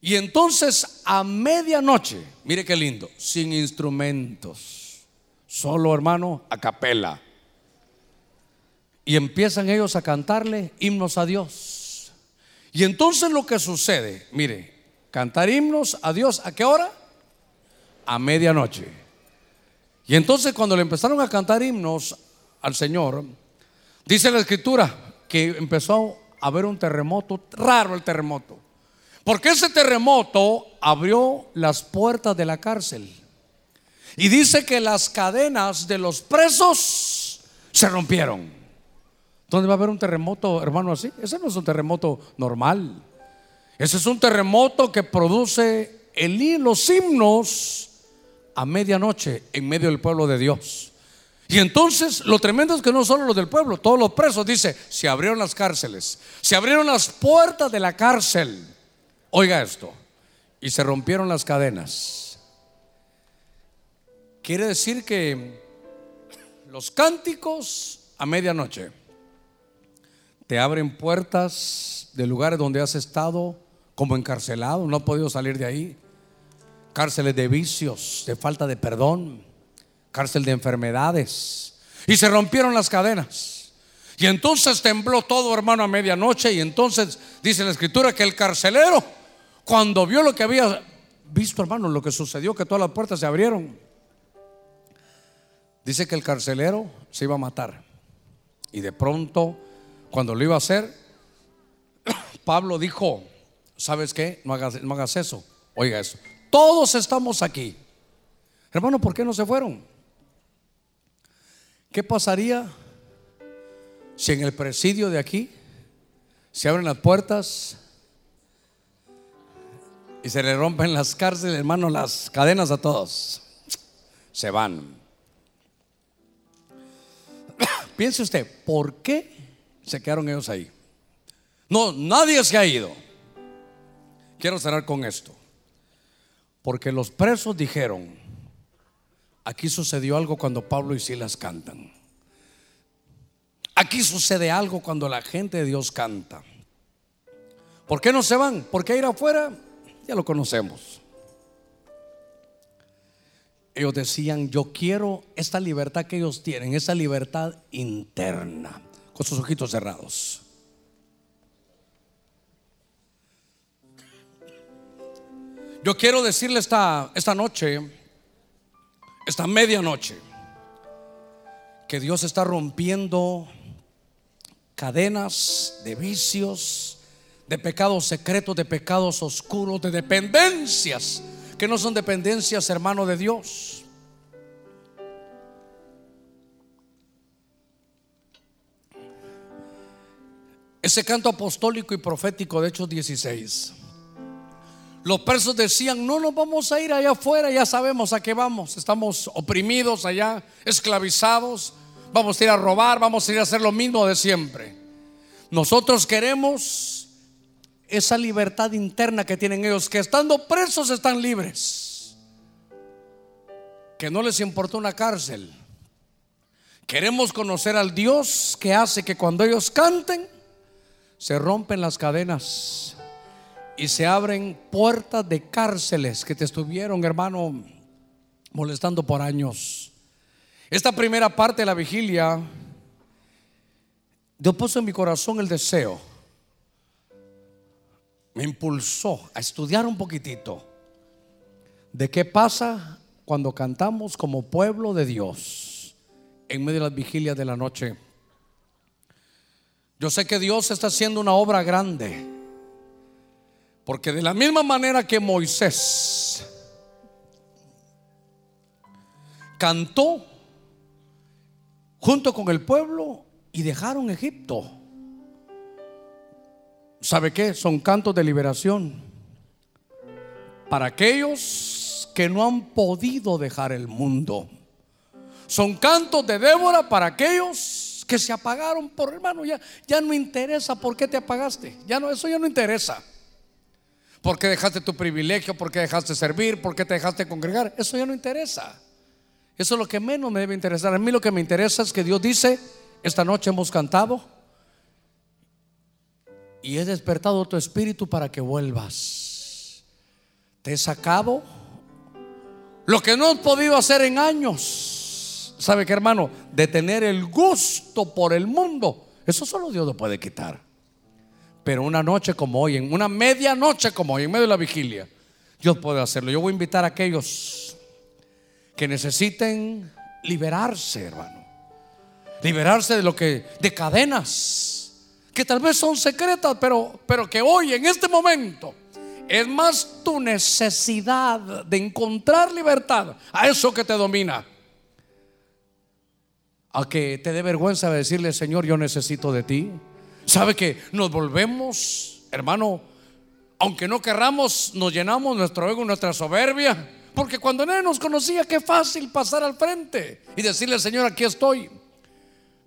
Y entonces a medianoche, mire qué lindo, sin instrumentos, solo hermano, a capela. Y empiezan ellos a cantarle himnos a Dios. Y entonces lo que sucede, mire, cantar himnos a Dios, ¿a qué hora? A medianoche. Y entonces cuando le empezaron a cantar himnos al Señor, dice la escritura que empezó a haber un terremoto, raro el terremoto. Porque ese terremoto abrió las puertas de la cárcel. Y dice que las cadenas de los presos se rompieron. ¿Dónde va a haber un terremoto, hermano, así? Ese no es un terremoto normal. Ese es un terremoto que produce el, los himnos a medianoche en medio del pueblo de Dios. Y entonces lo tremendo es que no solo los del pueblo, todos los presos, dice, se abrieron las cárceles, se abrieron las puertas de la cárcel. Oiga esto, y se rompieron las cadenas. Quiere decir que los cánticos a medianoche te abren puertas de lugares donde has estado como encarcelado, no has podido salir de ahí. Cárceles de vicios, de falta de perdón, cárcel de enfermedades. Y se rompieron las cadenas. Y entonces tembló todo, hermano, a medianoche. Y entonces dice la escritura que el carcelero, cuando vio lo que había visto, hermano, lo que sucedió, que todas las puertas se abrieron, dice que el carcelero se iba a matar. Y de pronto, cuando lo iba a hacer, Pablo dijo, ¿sabes qué? No hagas, no hagas eso. Oiga eso. Todos estamos aquí. Hermano, ¿por qué no se fueron? ¿Qué pasaría si en el presidio de aquí se abren las puertas y se le rompen las cárceles, hermano, las cadenas a todos? Se van. Piense usted, ¿por qué se quedaron ellos ahí? No, nadie se ha ido. Quiero cerrar con esto. Porque los presos dijeron, aquí sucedió algo cuando Pablo y Silas cantan. Aquí sucede algo cuando la gente de Dios canta. ¿Por qué no se van? Porque ir afuera ya lo conocemos. Ellos decían, yo quiero esta libertad que ellos tienen, esa libertad interna, con sus ojitos cerrados. Yo quiero decirle esta, esta noche, esta medianoche, que Dios está rompiendo cadenas de vicios, de pecados secretos, de pecados oscuros, de dependencias, que no son dependencias, hermano de Dios. Ese canto apostólico y profético de Hechos 16 los presos decían, no nos vamos a ir allá afuera, ya sabemos a qué vamos. Estamos oprimidos allá, esclavizados. Vamos a ir a robar, vamos a ir a hacer lo mismo de siempre. Nosotros queremos esa libertad interna que tienen ellos, que estando presos están libres. Que no les importa una cárcel. Queremos conocer al Dios que hace que cuando ellos canten, se rompen las cadenas y se abren puertas de cárceles que te estuvieron, hermano, molestando por años. Esta primera parte de la vigilia, Dios puso en mi corazón el deseo, me impulsó a estudiar un poquitito de qué pasa cuando cantamos como pueblo de Dios en medio de las vigilias de la noche. Yo sé que Dios está haciendo una obra grande porque de la misma manera que Moisés cantó junto con el pueblo y dejaron Egipto. ¿Sabe qué? Son cantos de liberación para aquellos que no han podido dejar el mundo. Son cantos de Débora para aquellos que se apagaron por hermano. Ya, ya no interesa por qué te apagaste. Ya no, eso ya no interesa. ¿Por qué dejaste tu privilegio? ¿Por qué dejaste servir? ¿Por qué te dejaste congregar? Eso ya no interesa. Eso es lo que menos me debe interesar. A mí lo que me interesa es que Dios dice, esta noche hemos cantado y he despertado tu espíritu para que vuelvas. Te he sacado lo que no he podido hacer en años. ¿Sabe qué, hermano? De tener el gusto por el mundo. Eso solo Dios lo puede quitar. Pero una noche como hoy, en una medianoche como hoy, en medio de la vigilia, Dios puede hacerlo. Yo voy a invitar a aquellos que necesiten liberarse, hermano. Liberarse de lo que, de cadenas, que tal vez son secretas, pero, pero que hoy, en este momento, es más tu necesidad de encontrar libertad a eso que te domina. A que te dé vergüenza de decirle, Señor, yo necesito de ti. ¿Sabe que nos volvemos, hermano, aunque no querramos, nos llenamos nuestro ego, nuestra soberbia? Porque cuando nadie nos conocía, qué fácil pasar al frente y decirle, Señor, aquí estoy.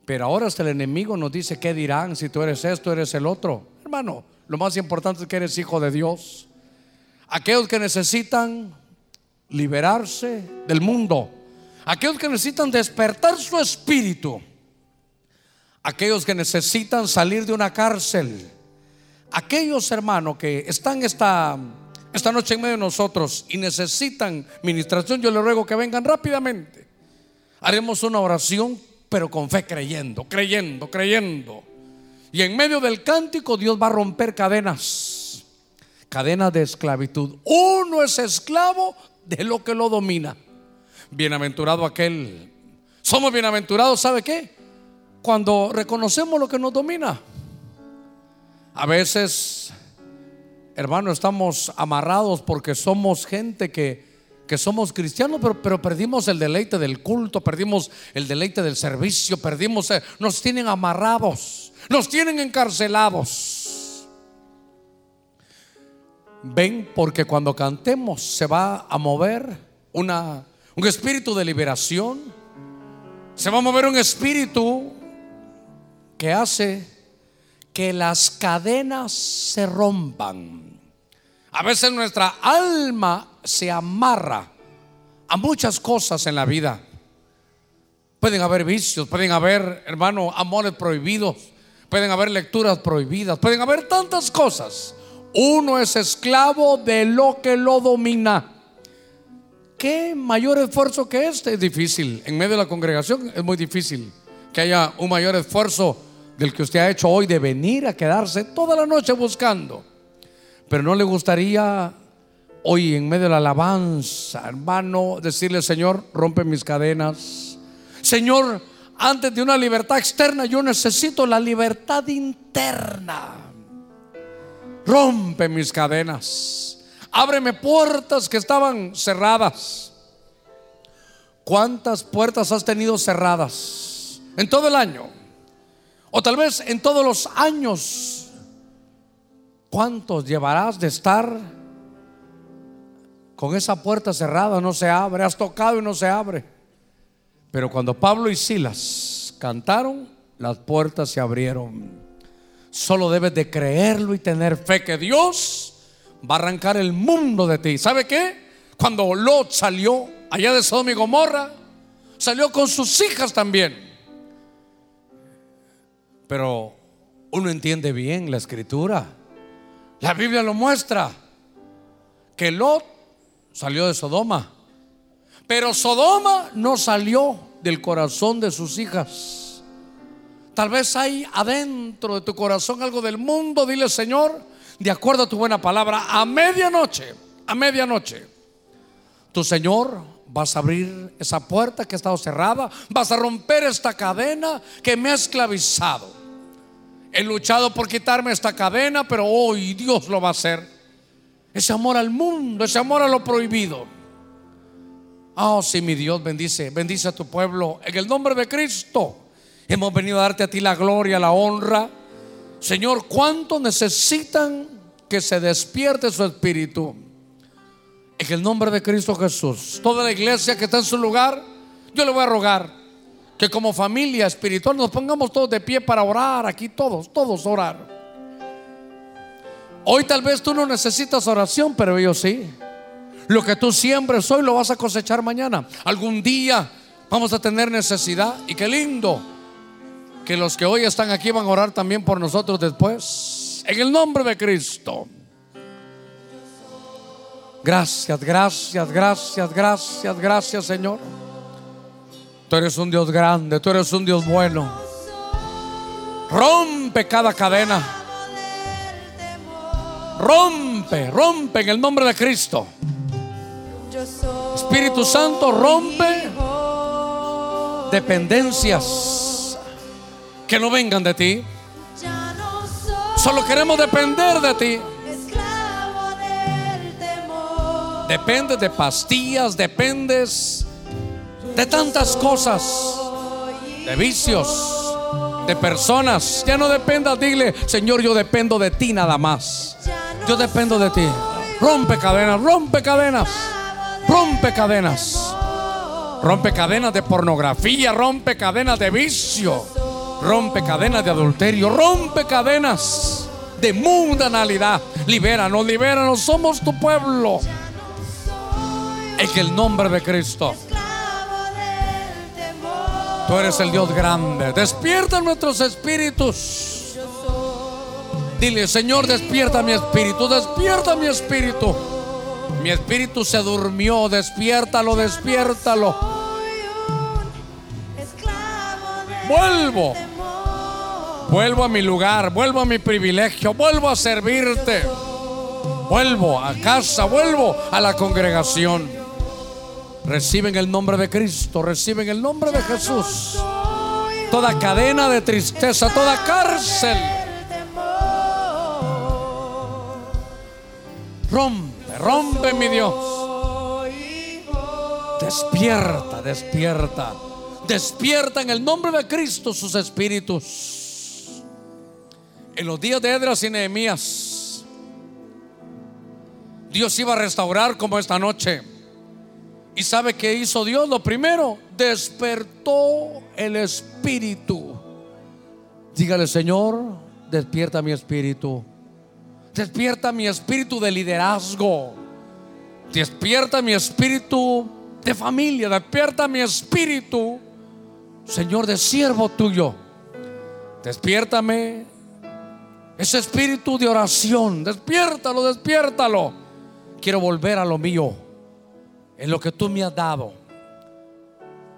Pero ahora hasta el enemigo nos dice, ¿qué dirán si tú eres esto, eres el otro? Hermano, lo más importante es que eres hijo de Dios. Aquellos que necesitan liberarse del mundo. aquellos que necesitan despertar su espíritu, aquellos que necesitan salir de una cárcel, aquellos hermanos que están esta, esta noche en medio de nosotros y necesitan ministración, yo les ruego que vengan rápidamente. Haremos una oración, pero con fe creyendo, creyendo, creyendo. Y en medio del cántico Dios va a romper cadenas, cadenas de esclavitud. Uno es esclavo de lo que lo domina. Bienaventurado aquel. Somos bienaventurados, ¿sabe qué? Cuando reconocemos lo que nos domina. A veces, hermano, estamos amarrados porque somos gente que, que somos cristianos, pero, pero, perdimos el deleite del culto, perdimos el deleite del servicio, perdimos, eh, nos tienen amarrados, nos tienen encarcelados. Ven, porque cuando cantemos se va a mover una un espíritu de liberación. Se va a mover un espíritu que hace que las cadenas se rompan. A veces nuestra alma se amarra a muchas cosas en la vida. Pueden haber vicios, pueden haber, hermano, amores prohibidos, pueden haber lecturas prohibidas, pueden haber tantas cosas. Uno es esclavo de lo que lo domina. ¿Qué mayor esfuerzo que este? Es difícil. En medio de la congregación es muy difícil que haya un mayor esfuerzo del que usted ha hecho hoy de venir a quedarse toda la noche buscando. Pero no le gustaría hoy en medio de la alabanza, hermano, decirle, Señor, rompe mis cadenas. Señor, antes de una libertad externa, yo necesito la libertad interna. Rompe mis cadenas. Ábreme puertas que estaban cerradas. ¿Cuántas puertas has tenido cerradas en todo el año? O tal vez en todos los años. ¿Cuántos llevarás de estar con esa puerta cerrada? No se abre. Has tocado y no se abre. Pero cuando Pablo y Silas cantaron, las puertas se abrieron. Solo debes de creerlo y tener fe que Dios va a arrancar el mundo de ti. ¿Sabe qué? Cuando Lot salió allá de Sodoma y Gomorra, salió con sus hijas también. Pero uno entiende bien la escritura. La Biblia lo muestra. Que Lot salió de Sodoma. Pero Sodoma no salió del corazón de sus hijas. Tal vez hay adentro de tu corazón algo del mundo. Dile, Señor, de acuerdo a tu buena palabra, a medianoche, a medianoche, tu Señor vas a abrir esa puerta que ha estado cerrada, vas a romper esta cadena que me ha esclavizado. He luchado por quitarme esta cadena, pero hoy Dios lo va a hacer. Ese amor al mundo, ese amor a lo prohibido. Oh, sí, mi Dios bendice, bendice a tu pueblo. En el nombre de Cristo hemos venido a darte a ti la gloria, la honra. Señor, ¿cuánto necesitan que se despierte su espíritu? En el nombre de Cristo Jesús, toda la iglesia que está en su lugar, yo le voy a rogar que como familia espiritual nos pongamos todos de pie para orar, aquí todos, todos orar. Hoy tal vez tú no necesitas oración, pero yo sí. Lo que tú siembres hoy lo vas a cosechar mañana. Algún día vamos a tener necesidad y qué lindo que los que hoy están aquí van a orar también por nosotros después. En el nombre de Cristo. Gracias, gracias, gracias, gracias, gracias Señor. Tú eres un Dios grande, tú eres un Dios bueno. Rompe cada cadena. Rompe, rompe en el nombre de Cristo. Espíritu Santo, rompe dependencias que no vengan de ti. Solo queremos depender de ti. Dependes de pastillas, dependes de tantas cosas, de vicios, de personas. Ya no dependas, dile, Señor, yo dependo de ti nada más. Yo dependo de ti. Rompe cadenas, rompe cadenas, rompe cadenas. Rompe cadenas de pornografía, rompe cadenas de vicio Rompe cadenas de adulterio, rompe cadenas de mundanalidad. Libéranos, libéranos, somos tu pueblo. En el nombre de Cristo. Tú eres el Dios grande. Despierta nuestros espíritus. Dile, Señor, despierta mi espíritu, despierta mi espíritu. Mi espíritu se durmió, despiértalo, despiértalo. Vuelvo. Vuelvo a mi lugar, vuelvo a mi privilegio, vuelvo a servirte. Vuelvo a casa, vuelvo a la congregación. Reciben el nombre de Cristo, reciben el nombre de Jesús. Toda cadena de tristeza, toda cárcel. Rompe, rompe mi Dios. Despierta, despierta. Despierta en el nombre de Cristo sus espíritus. En los días de Edras y Nehemías, Dios iba a restaurar como esta noche. ¿Y sabe qué hizo Dios? Lo primero, despertó el espíritu. Dígale, Señor, despierta mi espíritu. Despierta mi espíritu de liderazgo. Despierta mi espíritu de familia. Despierta mi espíritu, Señor, de siervo tuyo. Despiértame ese espíritu de oración. Despiértalo, despiértalo. Quiero volver a lo mío en lo que tú me has dado.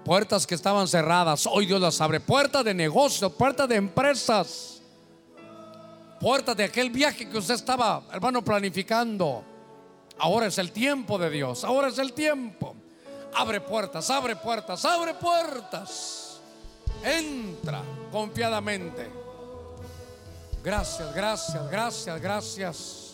Puertas que estaban cerradas, hoy Dios las abre. Puertas de negocios, puertas de empresas. Puertas de aquel viaje que usted estaba, hermano, planificando. Ahora es el tiempo de Dios. Ahora es el tiempo. Abre puertas, abre puertas, abre puertas. Entra confiadamente. Gracias, gracias, gracias, gracias.